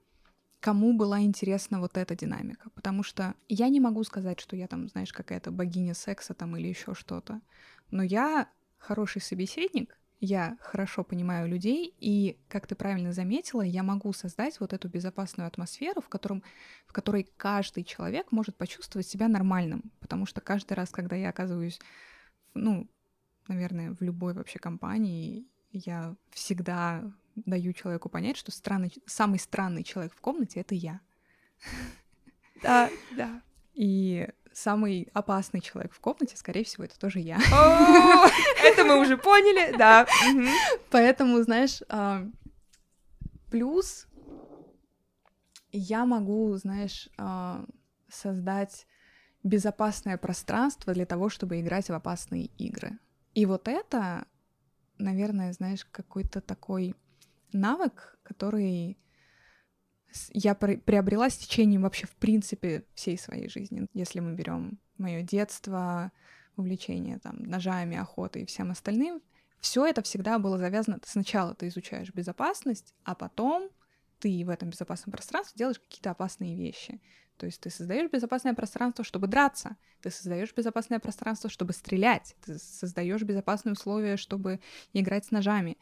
кому была интересна вот эта динамика. Потому что я не могу сказать, что я там, знаешь, какая-то богиня секса там или еще что-то. Но я хороший собеседник, я хорошо понимаю людей, и, как ты правильно заметила, я могу создать вот эту безопасную атмосферу, в, котором, в которой каждый человек может почувствовать себя нормальным. Потому что каждый раз, когда я оказываюсь, ну, наверное, в любой вообще компании, я всегда даю человеку понять, что странный, самый странный человек в комнате — это я. Да, да. И самый опасный человек в комнате, скорее всего, это тоже я. это мы уже поняли, да. Поэтому, знаешь, а, плюс я могу, знаешь, а, создать безопасное пространство для того, чтобы играть в опасные игры. И вот это, наверное, знаешь, какой-то такой навык, который я приобрела с течением вообще в принципе всей своей жизни. Если мы берем мое детство, увлечение там ножами, охотой и всем остальным, все это всегда было завязано. Сначала ты изучаешь безопасность, а потом ты в этом безопасном пространстве делаешь какие-то опасные вещи. То есть ты создаешь безопасное пространство, чтобы драться, ты создаешь безопасное пространство, чтобы стрелять, ты создаешь безопасные условия, чтобы играть с ножами.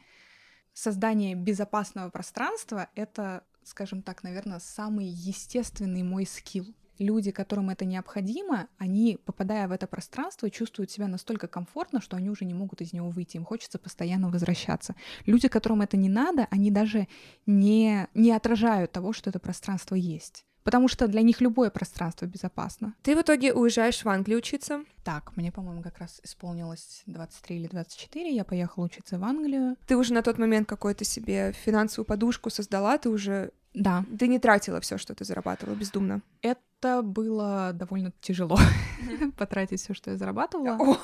Создание безопасного пространства — это скажем так, наверное, самый естественный мой скилл. Люди, которым это необходимо, они, попадая в это пространство, чувствуют себя настолько комфортно, что они уже не могут из него выйти, им хочется постоянно возвращаться. Люди, которым это не надо, они даже не, не отражают того, что это пространство есть потому что для них любое пространство безопасно. Ты в итоге уезжаешь в Англию учиться? Так, мне, по-моему, как раз исполнилось 23 или 24, я поехала учиться в Англию. Ты уже на тот момент какую-то себе финансовую подушку создала, ты уже... Да. Ты не тратила все, что ты зарабатывала бездумно? Это было довольно тяжело потратить все, что я зарабатывала.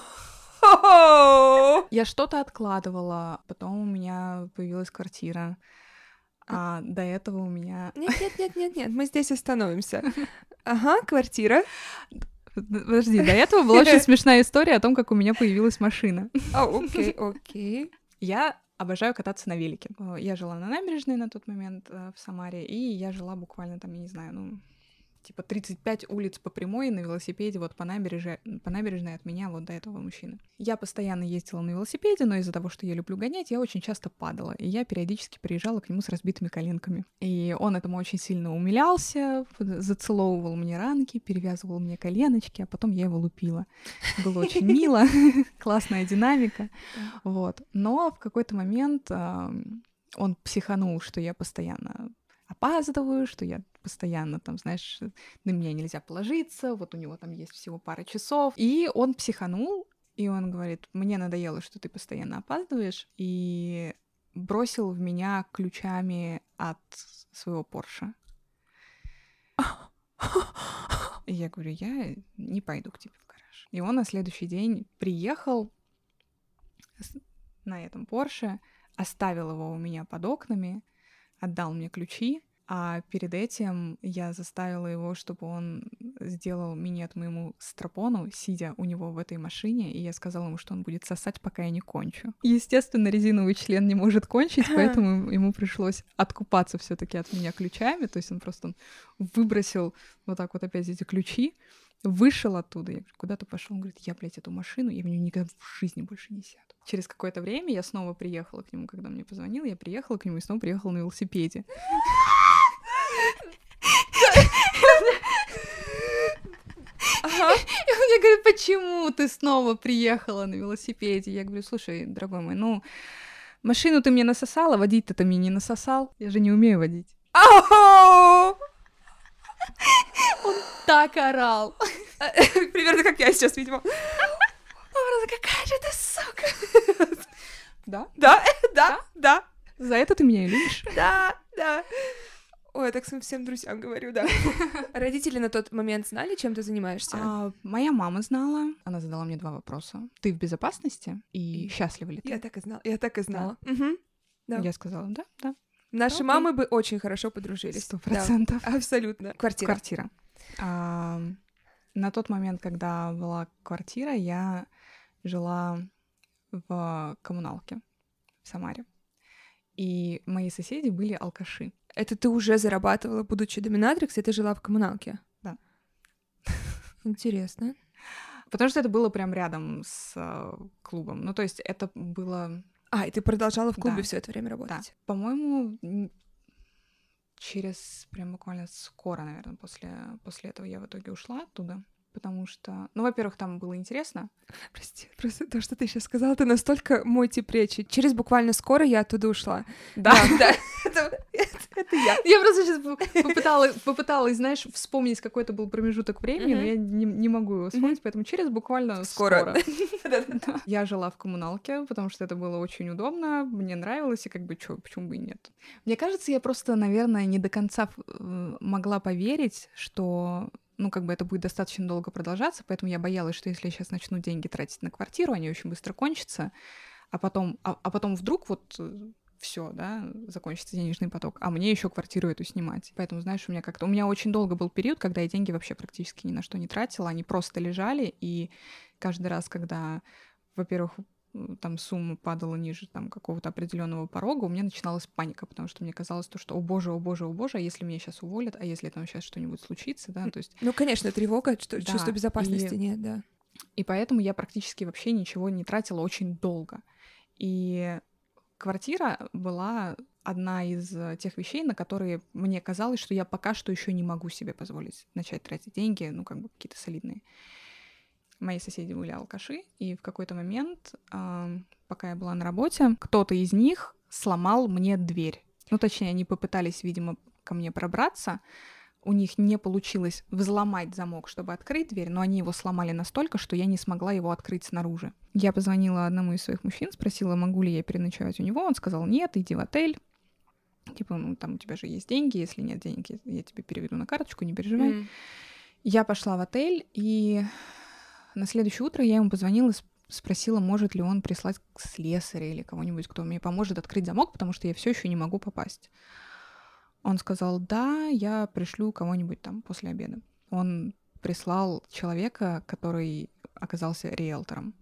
Я что-то откладывала, потом у меня появилась квартира. А до этого у меня... Нет, нет, нет, нет, нет, мы здесь остановимся. Ага, квартира. Подожди, до этого была очень смешная история о том, как у меня появилась машина. Окей, окей. Я обожаю кататься на велике. Я жила на набережной на тот момент э, в Самаре, и я жила буквально там, я не знаю, ну, типа 35 улиц по прямой на велосипеде вот по набережной, по набережной от меня вот до этого мужчины. Я постоянно ездила на велосипеде, но из-за того, что я люблю гонять, я очень часто падала, и я периодически приезжала к нему с разбитыми коленками. И он этому очень сильно умилялся, зацеловывал мне ранки, перевязывал мне коленочки, а потом я его лупила. Было очень мило, классная динамика, вот. Но в какой-то момент он психанул, что я постоянно опаздываю, что я постоянно там, знаешь, на меня нельзя положиться, вот у него там есть всего пара часов. И он психанул, и он говорит, мне надоело, что ты постоянно опаздываешь, и бросил в меня ключами от своего Порша. И я говорю, я не пойду к тебе в гараж. И он на следующий день приехал на этом Порше, оставил его у меня под окнами, отдал мне ключи, а перед этим я заставила его, чтобы он сделал минет моему стропону, сидя у него в этой машине, и я сказала ему, что он будет сосать, пока я не кончу. Естественно, резиновый член не может кончить, поэтому ему пришлось откупаться все таки от меня ключами, то есть он просто он выбросил вот так вот опять эти ключи, вышел оттуда, я говорю, куда ты пошел? Он говорит, я, блядь, эту машину, я в нее никогда в жизни больше не сяду. Через какое-то время я снова приехала к нему, когда мне позвонил, я приехала к нему и снова приехала на велосипеде. Ага. И он мне говорит, почему ты снова приехала на велосипеде? Я говорю, слушай, дорогой мой, ну, машину ты мне насосала, водить-то ты мне не насосал. Я же не умею водить. Он так орал. Примерно как я сейчас, видимо. Он какая же ты сука. Да? Да, да, да. За это ты меня и любишь? Да, да. Ой, я так своим всем друзьям говорю, да. Родители на тот момент знали, чем ты занимаешься? А, моя мама знала. Она задала мне два вопроса. Ты в безопасности? И счастлива ли ты? Я так и знала. Я так и знала. Да. Угу. да. Я сказала, да, да. Наши Окей. мамы бы очень хорошо подружились. Сто процентов. Да, абсолютно. Квартира. Квартира. А, На тот момент, когда была квартира, я жила в коммуналке в Самаре. И мои соседи были алкаши. Это ты уже зарабатывала, будучи доминатрикс, и ты жила в коммуналке? Да. Интересно. Потому что это было прям рядом с э, клубом. Ну, то есть это было... А, и ты продолжала в клубе Да. все это время работать? Да. По-моему, через прям буквально скоро, наверное, после, после этого я в итоге ушла оттуда. Потому что, ну, во-первых, там было интересно. Прости, просто то, что ты сейчас сказала, ты настолько мой тип речи. Через буквально скоро я оттуда ушла. Да, да. Это, я. Я просто сейчас попыталась, попыталась, знаешь, вспомнить, какой это был промежуток времени, но я не, не могу его вспомнить, поэтому через буквально Скоро. Я жила в коммуналке, потому что это было очень удобно, мне нравилось, и как бы чё, почему бы и нет. Мне кажется, я просто, наверное, не до конца э, могла поверить, что ну, как бы это будет достаточно долго продолжаться, поэтому я боялась, что если я сейчас начну деньги тратить на квартиру, они очень быстро кончатся, а потом, а, а потом вдруг вот все, да, закончится денежный поток, а мне еще квартиру эту снимать. Поэтому, знаешь, у меня как-то... У меня очень долго был период, когда я деньги вообще практически ни на что не тратила, они просто лежали, и каждый раз, когда, во-первых, там сумма падала ниже там какого-то определенного порога, у меня начиналась паника, потому что мне казалось то, что, о боже, о боже, о боже, а если меня сейчас уволят, а если там сейчас что-нибудь случится, да, то есть Ну, конечно, тревога, что Да, чувство безопасности и- нет, да. и поэтому я практически вообще ничего не тратила очень долго. И квартира была одна из э, тех вещей, на которые мне казалось, что я пока что еще не могу себе позволить начать тратить деньги, ну, как бы какие-то солидные. Мои соседи были алкаши, и в какой-то момент, пока я была на работе, кто-то из них сломал мне дверь. Ну, точнее, они попытались, видимо, ко мне пробраться, у них не получилось взломать замок, чтобы открыть дверь, но они его сломали настолько, что я не смогла его открыть снаружи. Я позвонила одному из своих мужчин, спросила, могу ли я переночевать у него. Он сказал, нет, иди в отель. Типа, ну, там у тебя же есть деньги, если нет денег, я- я тебе переведу на карточку, не переживай. М. Я пошла в отель, и на следующее утро я ему позвонила, сп- спросила, может ли он прислать слесаря или кого-нибудь, кто мне поможет открыть замок, потому что я все еще не могу попасть. Он сказал, да, я пришлю кого-нибудь там после обеда. Он прислал человека, который оказался риэлтором,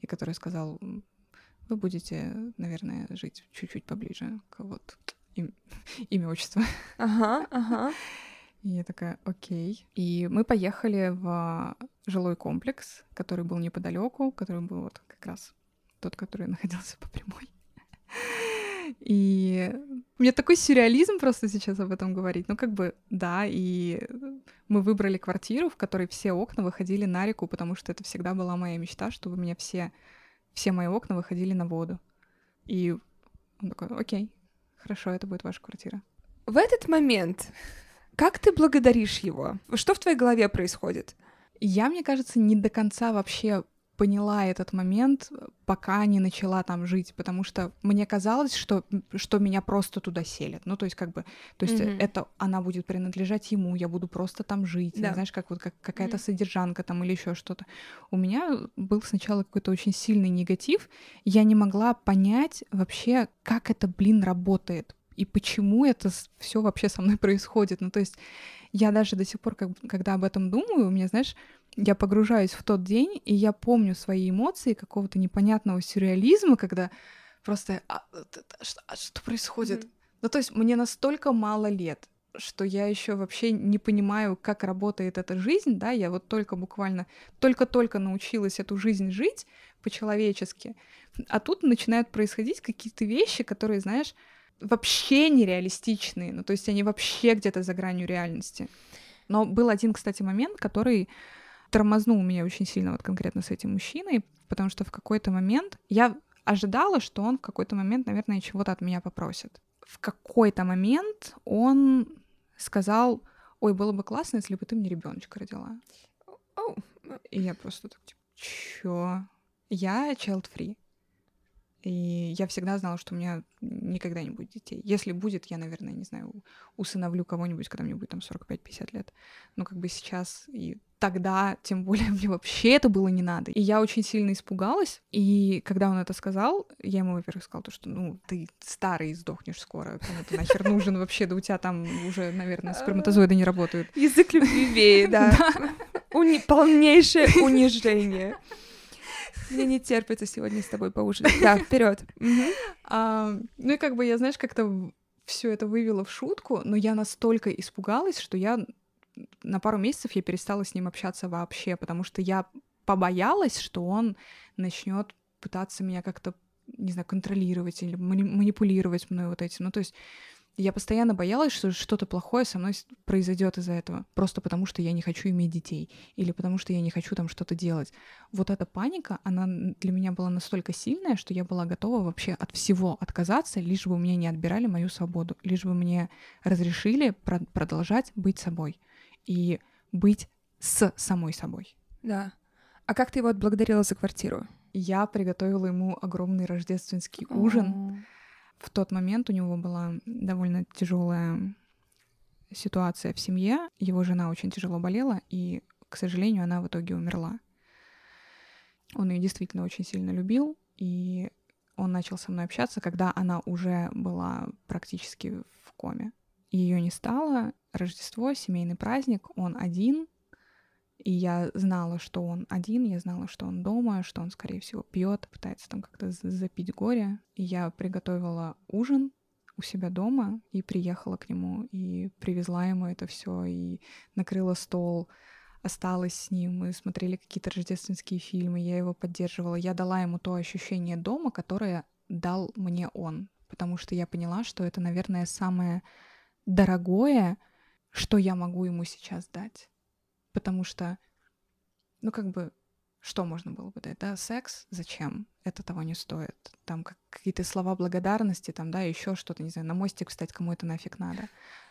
и который сказал, «М, вы будете, наверное, жить чуть-чуть поближе к вот им- имя, отчество. Ага, ага. И я такая, окей. И мы поехали в жилой комплекс, который был неподалеку, который был вот как раз тот, который находился по прямой. И у меня такой сюрреализм просто сейчас об этом говорить. Ну, как бы, да, и мы выбрали квартиру, в которой все окна выходили на реку, потому что это всегда была моя мечта, чтобы у меня все, все мои окна выходили на воду. И он такой, окей, хорошо, это будет ваша квартира. В этот момент, как ты благодаришь его? Что в твоей голове происходит? Я, мне кажется, не до конца вообще поняла этот момент, пока не начала там жить, потому что мне казалось, что, что меня просто туда селят. Ну, то есть, как бы, то есть, Мгм. это она будет принадлежать ему, я буду просто там жить. Да. Знаешь, как вот как, какая-то Мгм. содержанка там или еще что-то. У меня был сначала какой-то очень сильный негатив. Я не могла понять вообще, как это, блин, работает. И почему это все вообще со мной происходит. Ну, то есть я даже до сих пор, как, когда об этом думаю, у меня, знаешь, я погружаюсь в тот день, и я помню свои эмоции какого-то непонятного сюрреализма, когда просто «А, т- что, а что происходит? Мгм. Ну, то есть мне настолько мало лет, что я еще вообще не понимаю, как работает эта жизнь, да, я вот только буквально, только-только научилась эту жизнь жить по-человечески, а тут начинают происходить какие-то вещи, которые, знаешь, вообще нереалистичные, ну, то есть они вообще где-то за гранью реальности. Но был один, кстати, момент, который тормознул меня очень сильно вот конкретно с этим мужчиной, потому что в какой-то момент я ожидала, что он в какой-то момент, наверное, чего-то от меня попросит. В какой-то момент он сказал, ой, было бы классно, если бы ты мне ребеночка родила. И я просто так, типа, чё? Я child-free. И я всегда знала, что у меня никогда не будет детей. Если будет, я, наверное, не знаю, усыновлю кого-нибудь, когда мне будет там 45-50 лет. Но как бы сейчас и тогда, тем более, мне вообще это было не надо. И я очень сильно испугалась. И когда он это сказал, я ему, во-первых, сказала, то, что, ну, ты старый сдохнешь скоро. Кому ты нахер нужен вообще? Да у тебя там уже, наверное, сперматозоиды не работают. Язык любви веет, да. Полнейшее унижение. Мне не терпится сегодня с тобой поужинать. Да, вперед. А, ну и как бы я, знаешь, как-то все это вывела в шутку, но я настолько испугалась, что я на пару месяцев я перестала с ним общаться вообще, потому что я побоялась, что он начнет пытаться меня как-то, не знаю, контролировать или манипулировать мной вот этим. Ну, то есть я постоянно боялась, что что-то плохое со мной произойдет из-за этого, просто потому что я не хочу иметь детей или потому что я не хочу там что-то делать. Вот эта паника, она для меня была настолько сильная, что я была готова вообще от всего отказаться, лишь бы мне не отбирали мою свободу, лишь бы мне разрешили про- продолжать быть собой и быть с самой собой. Да. А как ты его отблагодарила за квартиру? Я приготовила ему огромный рождественский ужин. В тот момент у него была довольно тяжелая ситуация в семье. Его жена очень тяжело болела, и, к сожалению, она в итоге умерла. Он ее действительно очень сильно любил, и он начал со мной общаться, когда она уже была практически в коме. Ее не стало. Рождество, семейный праздник, он один, и я знала, что он один, я знала, что он дома, что он, скорее всего, пьет, пытается там как-то запить горе. И я приготовила ужин у себя дома и приехала к нему, и привезла ему это все, и накрыла стол, осталась с ним, мы смотрели какие-то рождественские фильмы, я его поддерживала, я дала ему то ощущение дома, которое дал мне он, потому что я поняла, что это, наверное, самое дорогое, что я могу ему сейчас дать потому что, ну, как бы, что можно было бы дать, да, секс, зачем? Это того не стоит. Там как, какие-то слова благодарности, там, да, еще что-то, не знаю, на мостик встать, кому это нафиг надо.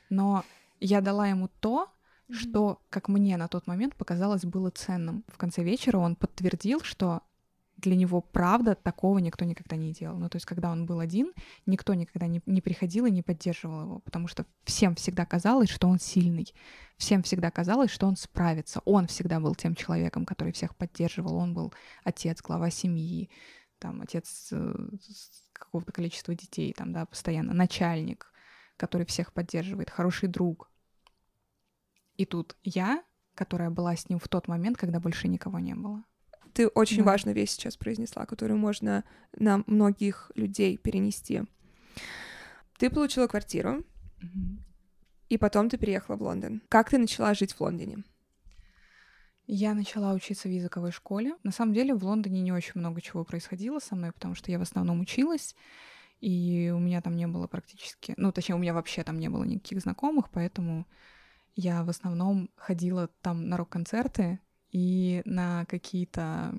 Но я дала ему то, mm-hmm. что, как мне на тот момент показалось, было ценным. В конце вечера он подтвердил, что для него, правда, такого никто никогда не делал. Ну, то есть, когда он был один, никто никогда не, не приходил и не поддерживал его, потому что всем всегда казалось, что он сильный. Всем всегда казалось, что он справится. Он всегда был тем человеком, который всех поддерживал. Он был отец, глава семьи, там, отец э, какого-то количества детей, там, да, постоянно, начальник, который всех поддерживает, хороший друг. И тут я, которая была с ним в тот момент, когда больше никого не было. Ты очень да. важную вещь сейчас произнесла, которую можно на многих людей перенести. Ты получила квартиру, и потом ты переехала в Лондон. Как ты начала жить в Лондоне? Я начала учиться в языковой школе. На самом деле в Лондоне не очень много чего происходило со мной, потому что я в основном училась, и у меня там не было практически... Ну, точнее, у меня вообще там не было никаких знакомых, поэтому я в основном ходила там на рок-концерты, и на какие-то,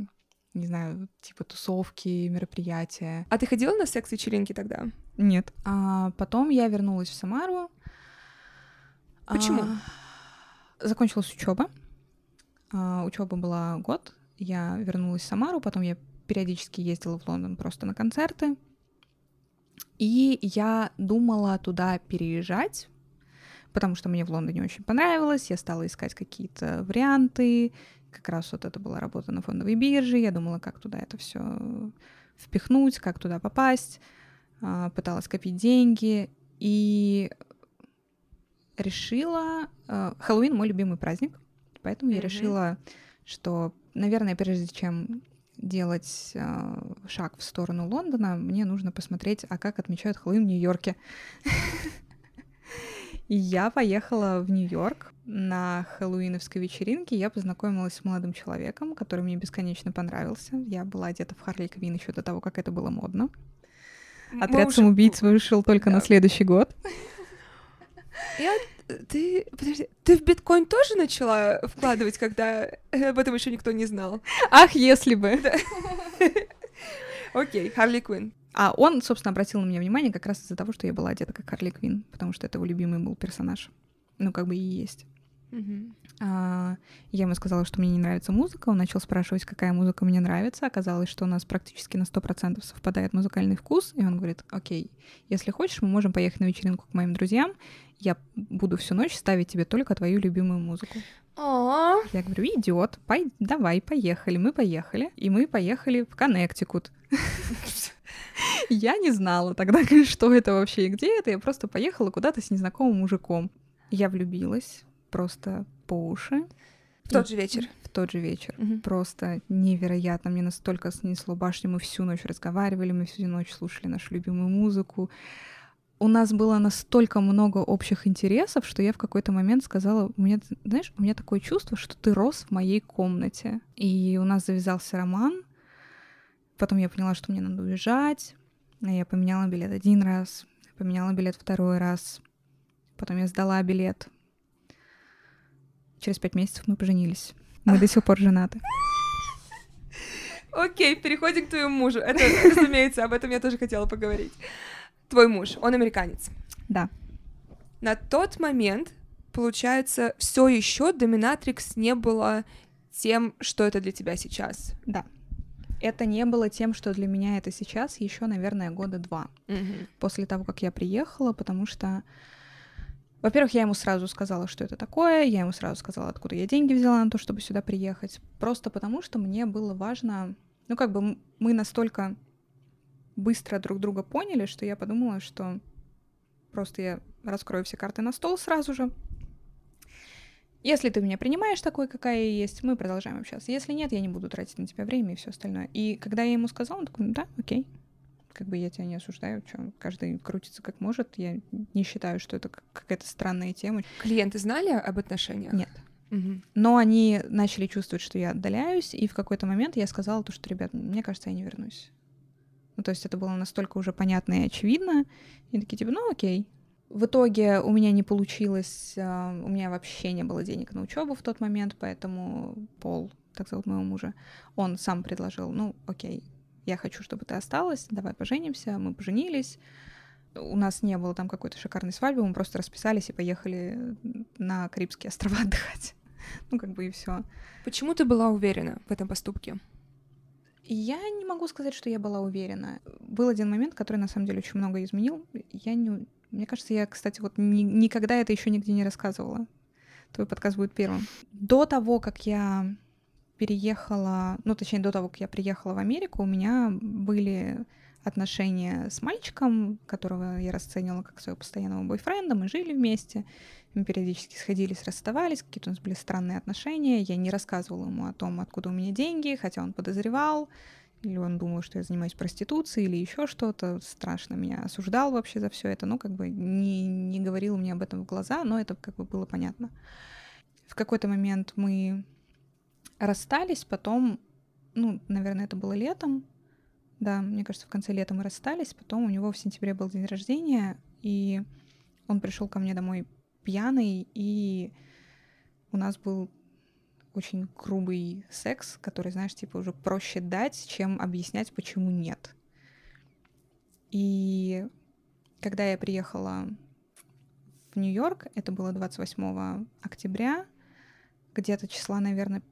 не знаю, типа тусовки, мероприятия. А ты ходила на секс-вечеринки тогда? Нет. А потом я вернулась в Самару. Почему? А, закончилась учеба. А, учеба была год. Я вернулась в Самару, потом я периодически ездила в Лондон просто на концерты. И я думала туда переезжать, потому что мне в Лондоне очень понравилось. Я стала искать какие-то варианты, как раз вот это была работа на фондовой бирже, я думала, как туда это все впихнуть, как туда попасть, а, пыталась копить деньги и решила... А, Хэллоуин мой любимый праздник, поэтому mm-hmm. я решила, что, наверное, прежде чем делать э, шаг в сторону Лондона, мне нужно посмотреть, а как отмечают Хэллоуин в Нью-Йорке. И я поехала в Нью-Йорк на хэллоуиновской вечеринке. Я познакомилась с молодым человеком, который мне бесконечно понравился. Я была одета в Харли Квин еще до того, как это было модно. Отряд уже... самоубийц вышел только да. на следующий год. Я... Ты... Подожди, ты в биткоин тоже начала вкладывать, когда об этом еще никто не знал? Ах, если бы. Окей, Харли Квин. А он, собственно, обратил на меня внимание как раз из-за того, что я была одета как Харли Квин, потому что это его любимый был персонаж. Ну, как бы и есть. Mm-hmm. А, я ему сказала, что мне не нравится музыка. Он начал спрашивать, какая музыка мне нравится. Оказалось, что у нас практически на 100% совпадает музыкальный вкус. И он говорит, окей, если хочешь, мы можем поехать на вечеринку к моим друзьям. Я буду всю ночь ставить тебе только твою любимую музыку. Aww. Я говорю, идет, пой, давай, поехали. Мы поехали. И мы поехали в Коннектикут. Я не знала тогда, что это вообще и где это. Я просто поехала куда-то с незнакомым мужиком. Я влюбилась просто по уши. тот же вечер. В тот же вечер. Мгм. Просто невероятно. Мне настолько снесло башню. Мы всю ночь разговаривали, мы всю ночь слушали нашу любимую музыку. У нас было настолько много общих интересов, что я в какой-то момент сказала, у меня, знаешь, у меня такое чувство, что ты рос в моей комнате. И у нас завязался роман. Потом я поняла, что мне надо уезжать. Я поменяла билет один раз, поменяла билет второй раз. Потом я сдала билет. Через пять месяцев мы поженились. Мы до сих пор женаты. Окей, переходим к твоему мужу. Это, разумеется, об этом я тоже хотела поговорить. Твой муж, он американец. Да. На тот момент, получается, все еще Доминатрикс не было тем, что это для тебя сейчас. Да. Это не было тем, что для меня это сейчас, еще, наверное, года два после того, как я приехала, потому что, во-первых, я ему сразу сказала, что это такое, я ему сразу сказала, откуда я деньги взяла на то, чтобы сюда приехать, просто потому что мне было важно, ну, как бы мы настолько быстро друг друга поняли, что я подумала, что просто я раскрою все карты на стол сразу же. Если ты меня принимаешь такой, какая я есть, мы продолжаем общаться. Если нет, я не буду тратить на тебя время и все остальное. И когда я ему сказала, он такой, да, окей. Как бы я тебя не осуждаю, что каждый крутится как может. Я не считаю, что это как- какая-то странная тема. Клиенты знали об отношениях? Нет. Но они начали чувствовать, что я отдаляюсь, и в какой-то момент я сказала то, что, ребят, мне кажется, я не вернусь. Ну, то есть это было настолько уже понятно и очевидно. И такие, типа, ну окей. В итоге у меня не получилось, а, у меня вообще не было денег на учебу в тот момент, поэтому Пол, так зовут моего мужа, он сам предложил, ну окей, я хочу, чтобы ты осталась, давай поженимся. Мы поженились. У нас не было там какой-то шикарной свадьбы, мы просто расписались и поехали на Карибские острова отдыхать. Ну, как бы и все. Почему ты была уверена в этом поступке? Я не могу сказать, что я была уверена. Был один момент, который на самом деле очень много изменил. Я не... Мне кажется, я, кстати, вот ни- никогда это еще нигде не рассказывала. Твой подкаст будет первым. До того, как я переехала, ну, точнее, до того, как я приехала в Америку, у меня были отношения с мальчиком, которого я расценивала как своего постоянного бойфренда. Мы жили вместе, мы периодически сходились, расставались, какие-то у нас были странные отношения. Я не рассказывала ему о том, откуда у меня деньги, хотя он подозревал, или он думал, что я занимаюсь проституцией, или еще что-то. Страшно меня осуждал вообще за все это. Ну, как бы не, не говорил мне об этом в глаза, но это как бы было понятно. В какой-то момент мы расстались, потом, ну, наверное, это было летом, да, мне кажется, в конце лета мы расстались, потом у него в сентябре был день рождения, и он пришел ко мне домой пьяный, и у нас был очень грубый секс, который, знаешь, типа уже проще дать, чем объяснять, почему нет. И когда я приехала в Нью-Йорк, это было 28 октября, где-то числа, наверное,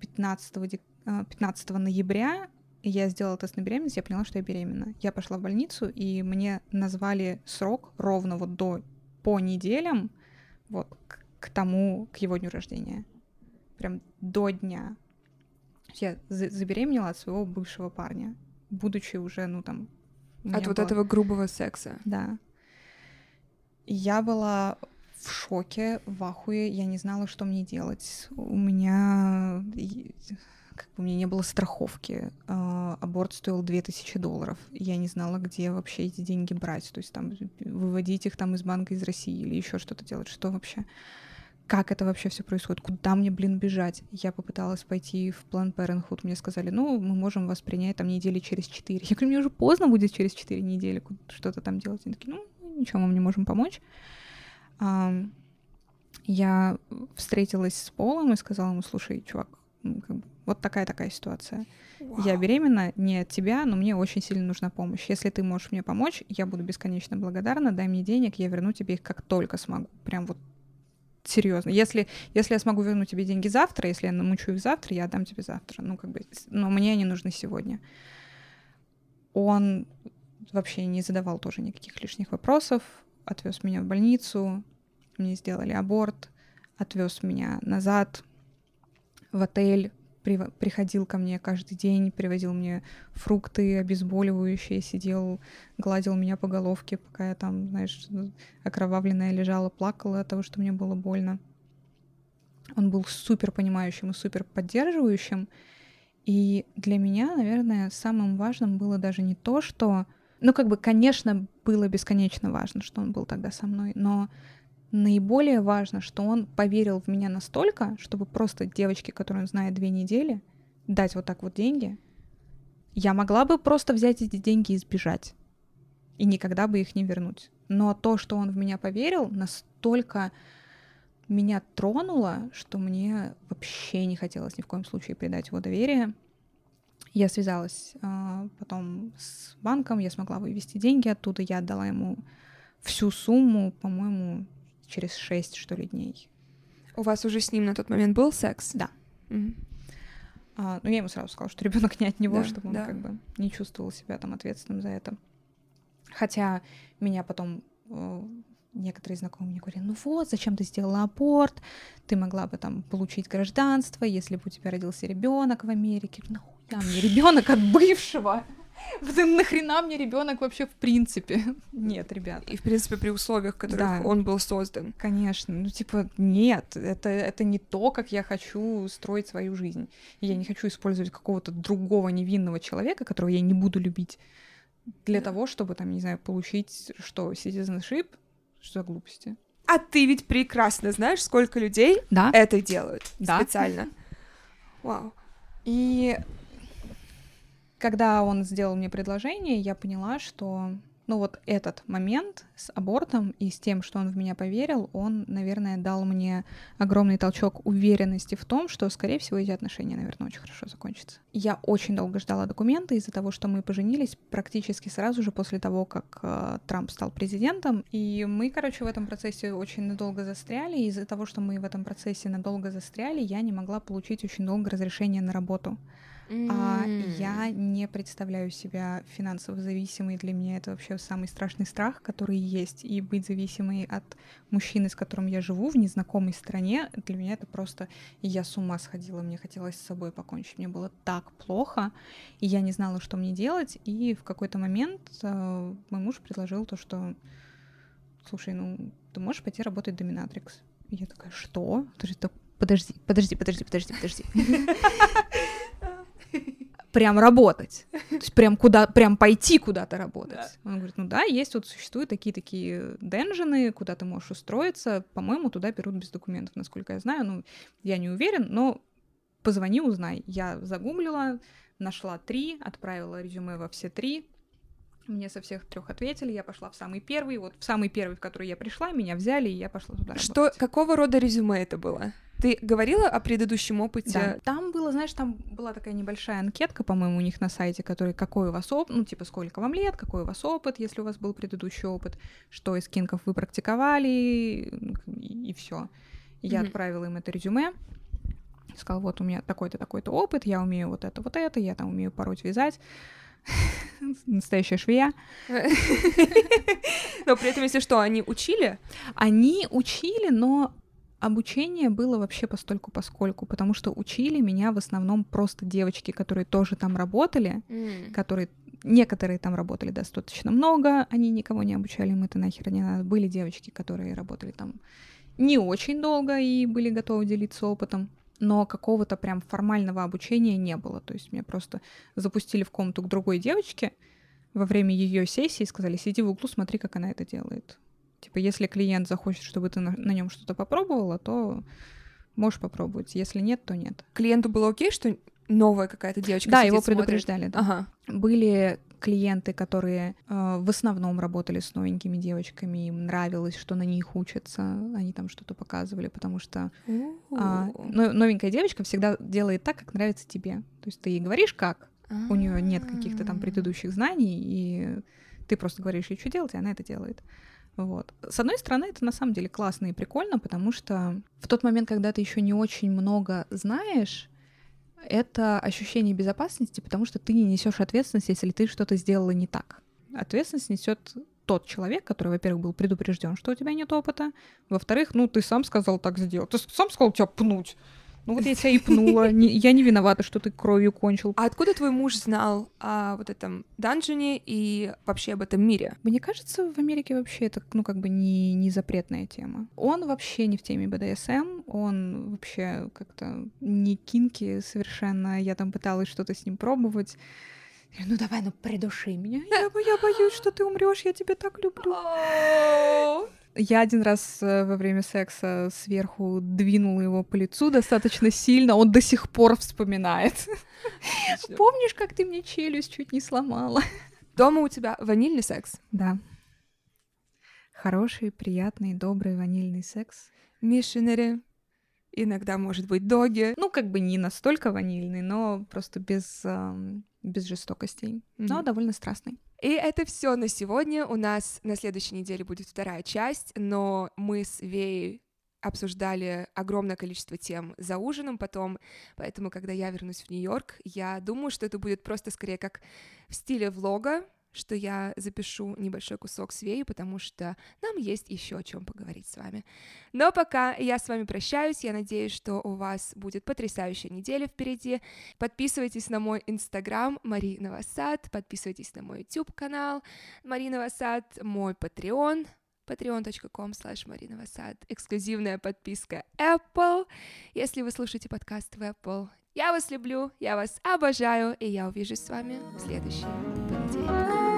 15, дек- а, 15 ноября я сделала тест на беременность, я поняла, что я беременна. Я пошла в больницу, и мне назвали срок ровно вот до по неделям вот к, к тому, к его дню рождения. Прям до дня. Я за- забеременела от своего бывшего парня, будучи уже, ну там... От вот было- этого грубого секса. Да. Я была в шоке, в ахуе, я не знала, что мне делать. У меня как бы у меня не было страховки. А, Аборт стоил 2000 долларов. Я не знала, где вообще эти деньги брать. То есть там выводить их там из банка из России или еще что-то делать. Что вообще? Как это вообще все происходит? Куда мне, блин, бежать? Я попыталась пойти в Planned Parenthood. Мне сказали, ну, мы можем вас принять там недели через 4. Я говорю, мне уже поздно будет через 4 недели что-то там делать. Они такие, ну, ничего, мы не можем помочь. Я встретилась с Полом и сказала ему, слушай, чувак, вот такая-такая ситуация. Я Вау. беременна не от тебя, но мне очень сильно нужна помощь. Если ты можешь мне помочь, я буду бесконечно благодарна. Дай мне денег, я верну тебе их как только смогу. Прям вот серьезно. Если, если я смогу вернуть тебе деньги завтра, если я намучу их завтра, я отдам тебе завтра. Ну, как бы, но мне они нужны сегодня. Он вообще не задавал тоже никаких лишних вопросов, отвез меня в больницу, мне сделали аборт, отвез меня назад в отель, прив- приходил ко мне каждый день, привозил мне фрукты, обезболивающие, сидел, гладил меня по головке, пока я там, знаешь, окровавленная лежала, плакала от того, что мне было больно. Он был супер понимающим и супер поддерживающим. И для меня, наверное, самым важным было даже не то, что... Ну, как бы, конечно, было бесконечно важно, что он был тогда со мной, но наиболее важно, что он поверил в меня настолько, чтобы просто девочке, которую он знает две недели, дать вот так вот деньги. Я могла бы просто взять эти деньги и сбежать. И никогда бы их не вернуть. Но то, что он в меня поверил, настолько меня тронуло, что мне вообще не хотелось ни в коем случае предать его доверие. Я связалась э, потом с банком, я смогла вывести деньги оттуда, я отдала ему всю сумму, по-моему, через шесть, что ли, дней. У вас уже с ним на тот момент был секс? Да. Мгм. А, ну, я ему сразу сказала, что ребенок не от него, Да, чтобы он да. как бы не чувствовал себя там ответственным за это. Хотя меня потом э, некоторые знакомые мне говорили, ну вот, зачем ты сделала аборт, ты могла бы там получить гражданство, если бы у тебя родился ребенок в Америке. Нахуя мне ребенок от бывшего? Нахрена мне ребенок вообще в принципе? Нет, ребят. И, в принципе, при условиях, в которых Да. он был создан. Конечно, ну типа нет, это, это не то, как я хочу строить свою жизнь. И Я не хочу использовать какого-то другого невинного человека, которого я не буду любить, для Да. того, чтобы там, не знаю, получить что, citizenship? Что за глупости? А ты ведь прекрасно знаешь, сколько людей Да. это делают Да. специально. Вау. И когда он сделал мне предложение, я поняла, что ну вот этот момент с абортом и с тем, что он в меня поверил, он, наверное, дал мне огромный толчок уверенности в том, что, скорее всего, эти отношения, наверное, очень хорошо закончатся. Я очень долго ждала документы из-за того, что мы поженились практически сразу же после того, как э, Трамп стал президентом. И мы, короче, в этом процессе очень надолго застряли. Из-за того, что мы в этом процессе надолго застряли, я не могла получить очень долго разрешение на работу. А я не представляю себя финансово зависимой. Для меня это вообще самый страшный страх, который есть. И быть зависимой от мужчины, с которым я живу в незнакомой стране, для меня это просто... Я с ума сходила, мне хотелось с собой покончить. Мне было так плохо, и я не знала, что мне делать. И в какой-то момент э, мой муж предложил то, что... Слушай, ну, ты можешь пойти работать доминатрикс? И я такая, что? Подожди, подожди, подожди, подожди, подожди. Прям работать. То есть прям куда, прям пойти куда-то работать. Он говорит, ну да, есть вот существуют такие-такие денжины, куда ты можешь устроиться. По-моему, туда берут без документов, насколько я знаю. Ну, я не уверен, но позвони, узнай. Я загуглила, нашла три, отправила резюме во все три. Мне со всех трех ответили, я пошла в самый первый. Вот в самый первый, в который я пришла, меня взяли, и я пошла туда Что, работать. какого рода резюме это было? Ты говорила о предыдущем опыте? Да. Там было, знаешь, там была такая небольшая анкетка, по-моему, у них на сайте, который какой у вас опыт, ну, типа, сколько вам лет, какой у вас опыт, если у вас был предыдущий опыт, что из кинков вы практиковали, и, все. Я Мгм. отправила им это резюме, сказала, вот у меня такой-то, такой-то опыт, я умею вот это, вот это, я там умею пороть, вязать. Настоящая швея. Но при этом, если что, они учили? Они учили, но обучение было вообще постольку поскольку, потому что учили меня в основном просто девочки, которые тоже там работали, которые некоторые там работали достаточно много, они никого не обучали, им это нахер не надо. Были девочки, которые работали там не очень долго и были готовы делиться опытом, но какого-то прям формального обучения не было. То есть меня просто запустили в комнату к другой девочке во время ее сессии и сказали, сиди в углу, смотри, как она это делает. Типа, если клиент захочет, чтобы ты на, на нем что-то попробовала, то можешь попробовать. Если нет, то нет. Клиенту было окей, что новая какая-то девочка Да, сидит, его смотрит? предупреждали. Да. Ага. Были клиенты, которые э, в основном работали с новенькими девочками, им нравилось, что на них учатся, они там что-то показывали, потому что но- новенькая девочка всегда делает так, как нравится тебе. То есть ты ей говоришь как, у нее нет каких-то там А. предыдущих знаний, и ты просто говоришь ей, что делать, и она это делает. Вот. С одной стороны, это на самом деле классно и прикольно, потому что в тот момент, когда ты еще не очень много знаешь, это ощущение безопасности, потому что ты не несешь ответственность, если ты что-то сделала не так. Ответственность несет тот человек, который, во-первых, был предупрежден, что у тебя нет опыта, во-вторых, ну ты сам сказал так сделать, ты сам сказал тебя пнуть. Ну вот я тебя и пнула. Не, я не виновата, что ты кровью кончил. А откуда твой муж знал о вот этом данжине и вообще об этом мире? Мне кажется, в Америке вообще это, ну, как бы не, не запретная тема. Он вообще не в теме БДСМ, он вообще как-то не кинки совершенно. Я там пыталась что-то с ним пробовать. Я, ну давай, ну придуши меня. Я, я боюсь, что ты умрешь, я тебя так люблю. Я один раз э, во время секса сверху двинула его по лицу достаточно сильно, он до сих пор вспоминает. Помнишь, как ты мне челюсть чуть не сломала? Дома у тебя ванильный секс? Да. Хороший, приятный, добрый ванильный секс. Мишинери. Иногда, может быть, доги. Ну, как бы не настолько ванильный, но просто без, эм, без жестокостей. Mm-hmm. Но довольно страстный. И это все на сегодня. У нас на следующей неделе будет вторая часть, но мы с Веей обсуждали огромное количество тем за ужином потом, поэтому, когда я вернусь в Нью-Йорк, я думаю, что это будет просто скорее как в стиле влога, что я запишу небольшой кусок свеи, потому что нам есть еще о чем поговорить с вами. Но пока я с вами прощаюсь, я надеюсь, что у вас будет потрясающая неделя впереди. Подписывайтесь на мой инстаграм Марина Васад, подписывайтесь на мой YouTube канал Марина Васад, мой Patreon patreon.com slash marinavasad, эксклюзивная подписка Apple, если вы слушаете подкаст в Apple. Я вас люблю, я вас обожаю, и я увижусь с вами в следующий понедельник.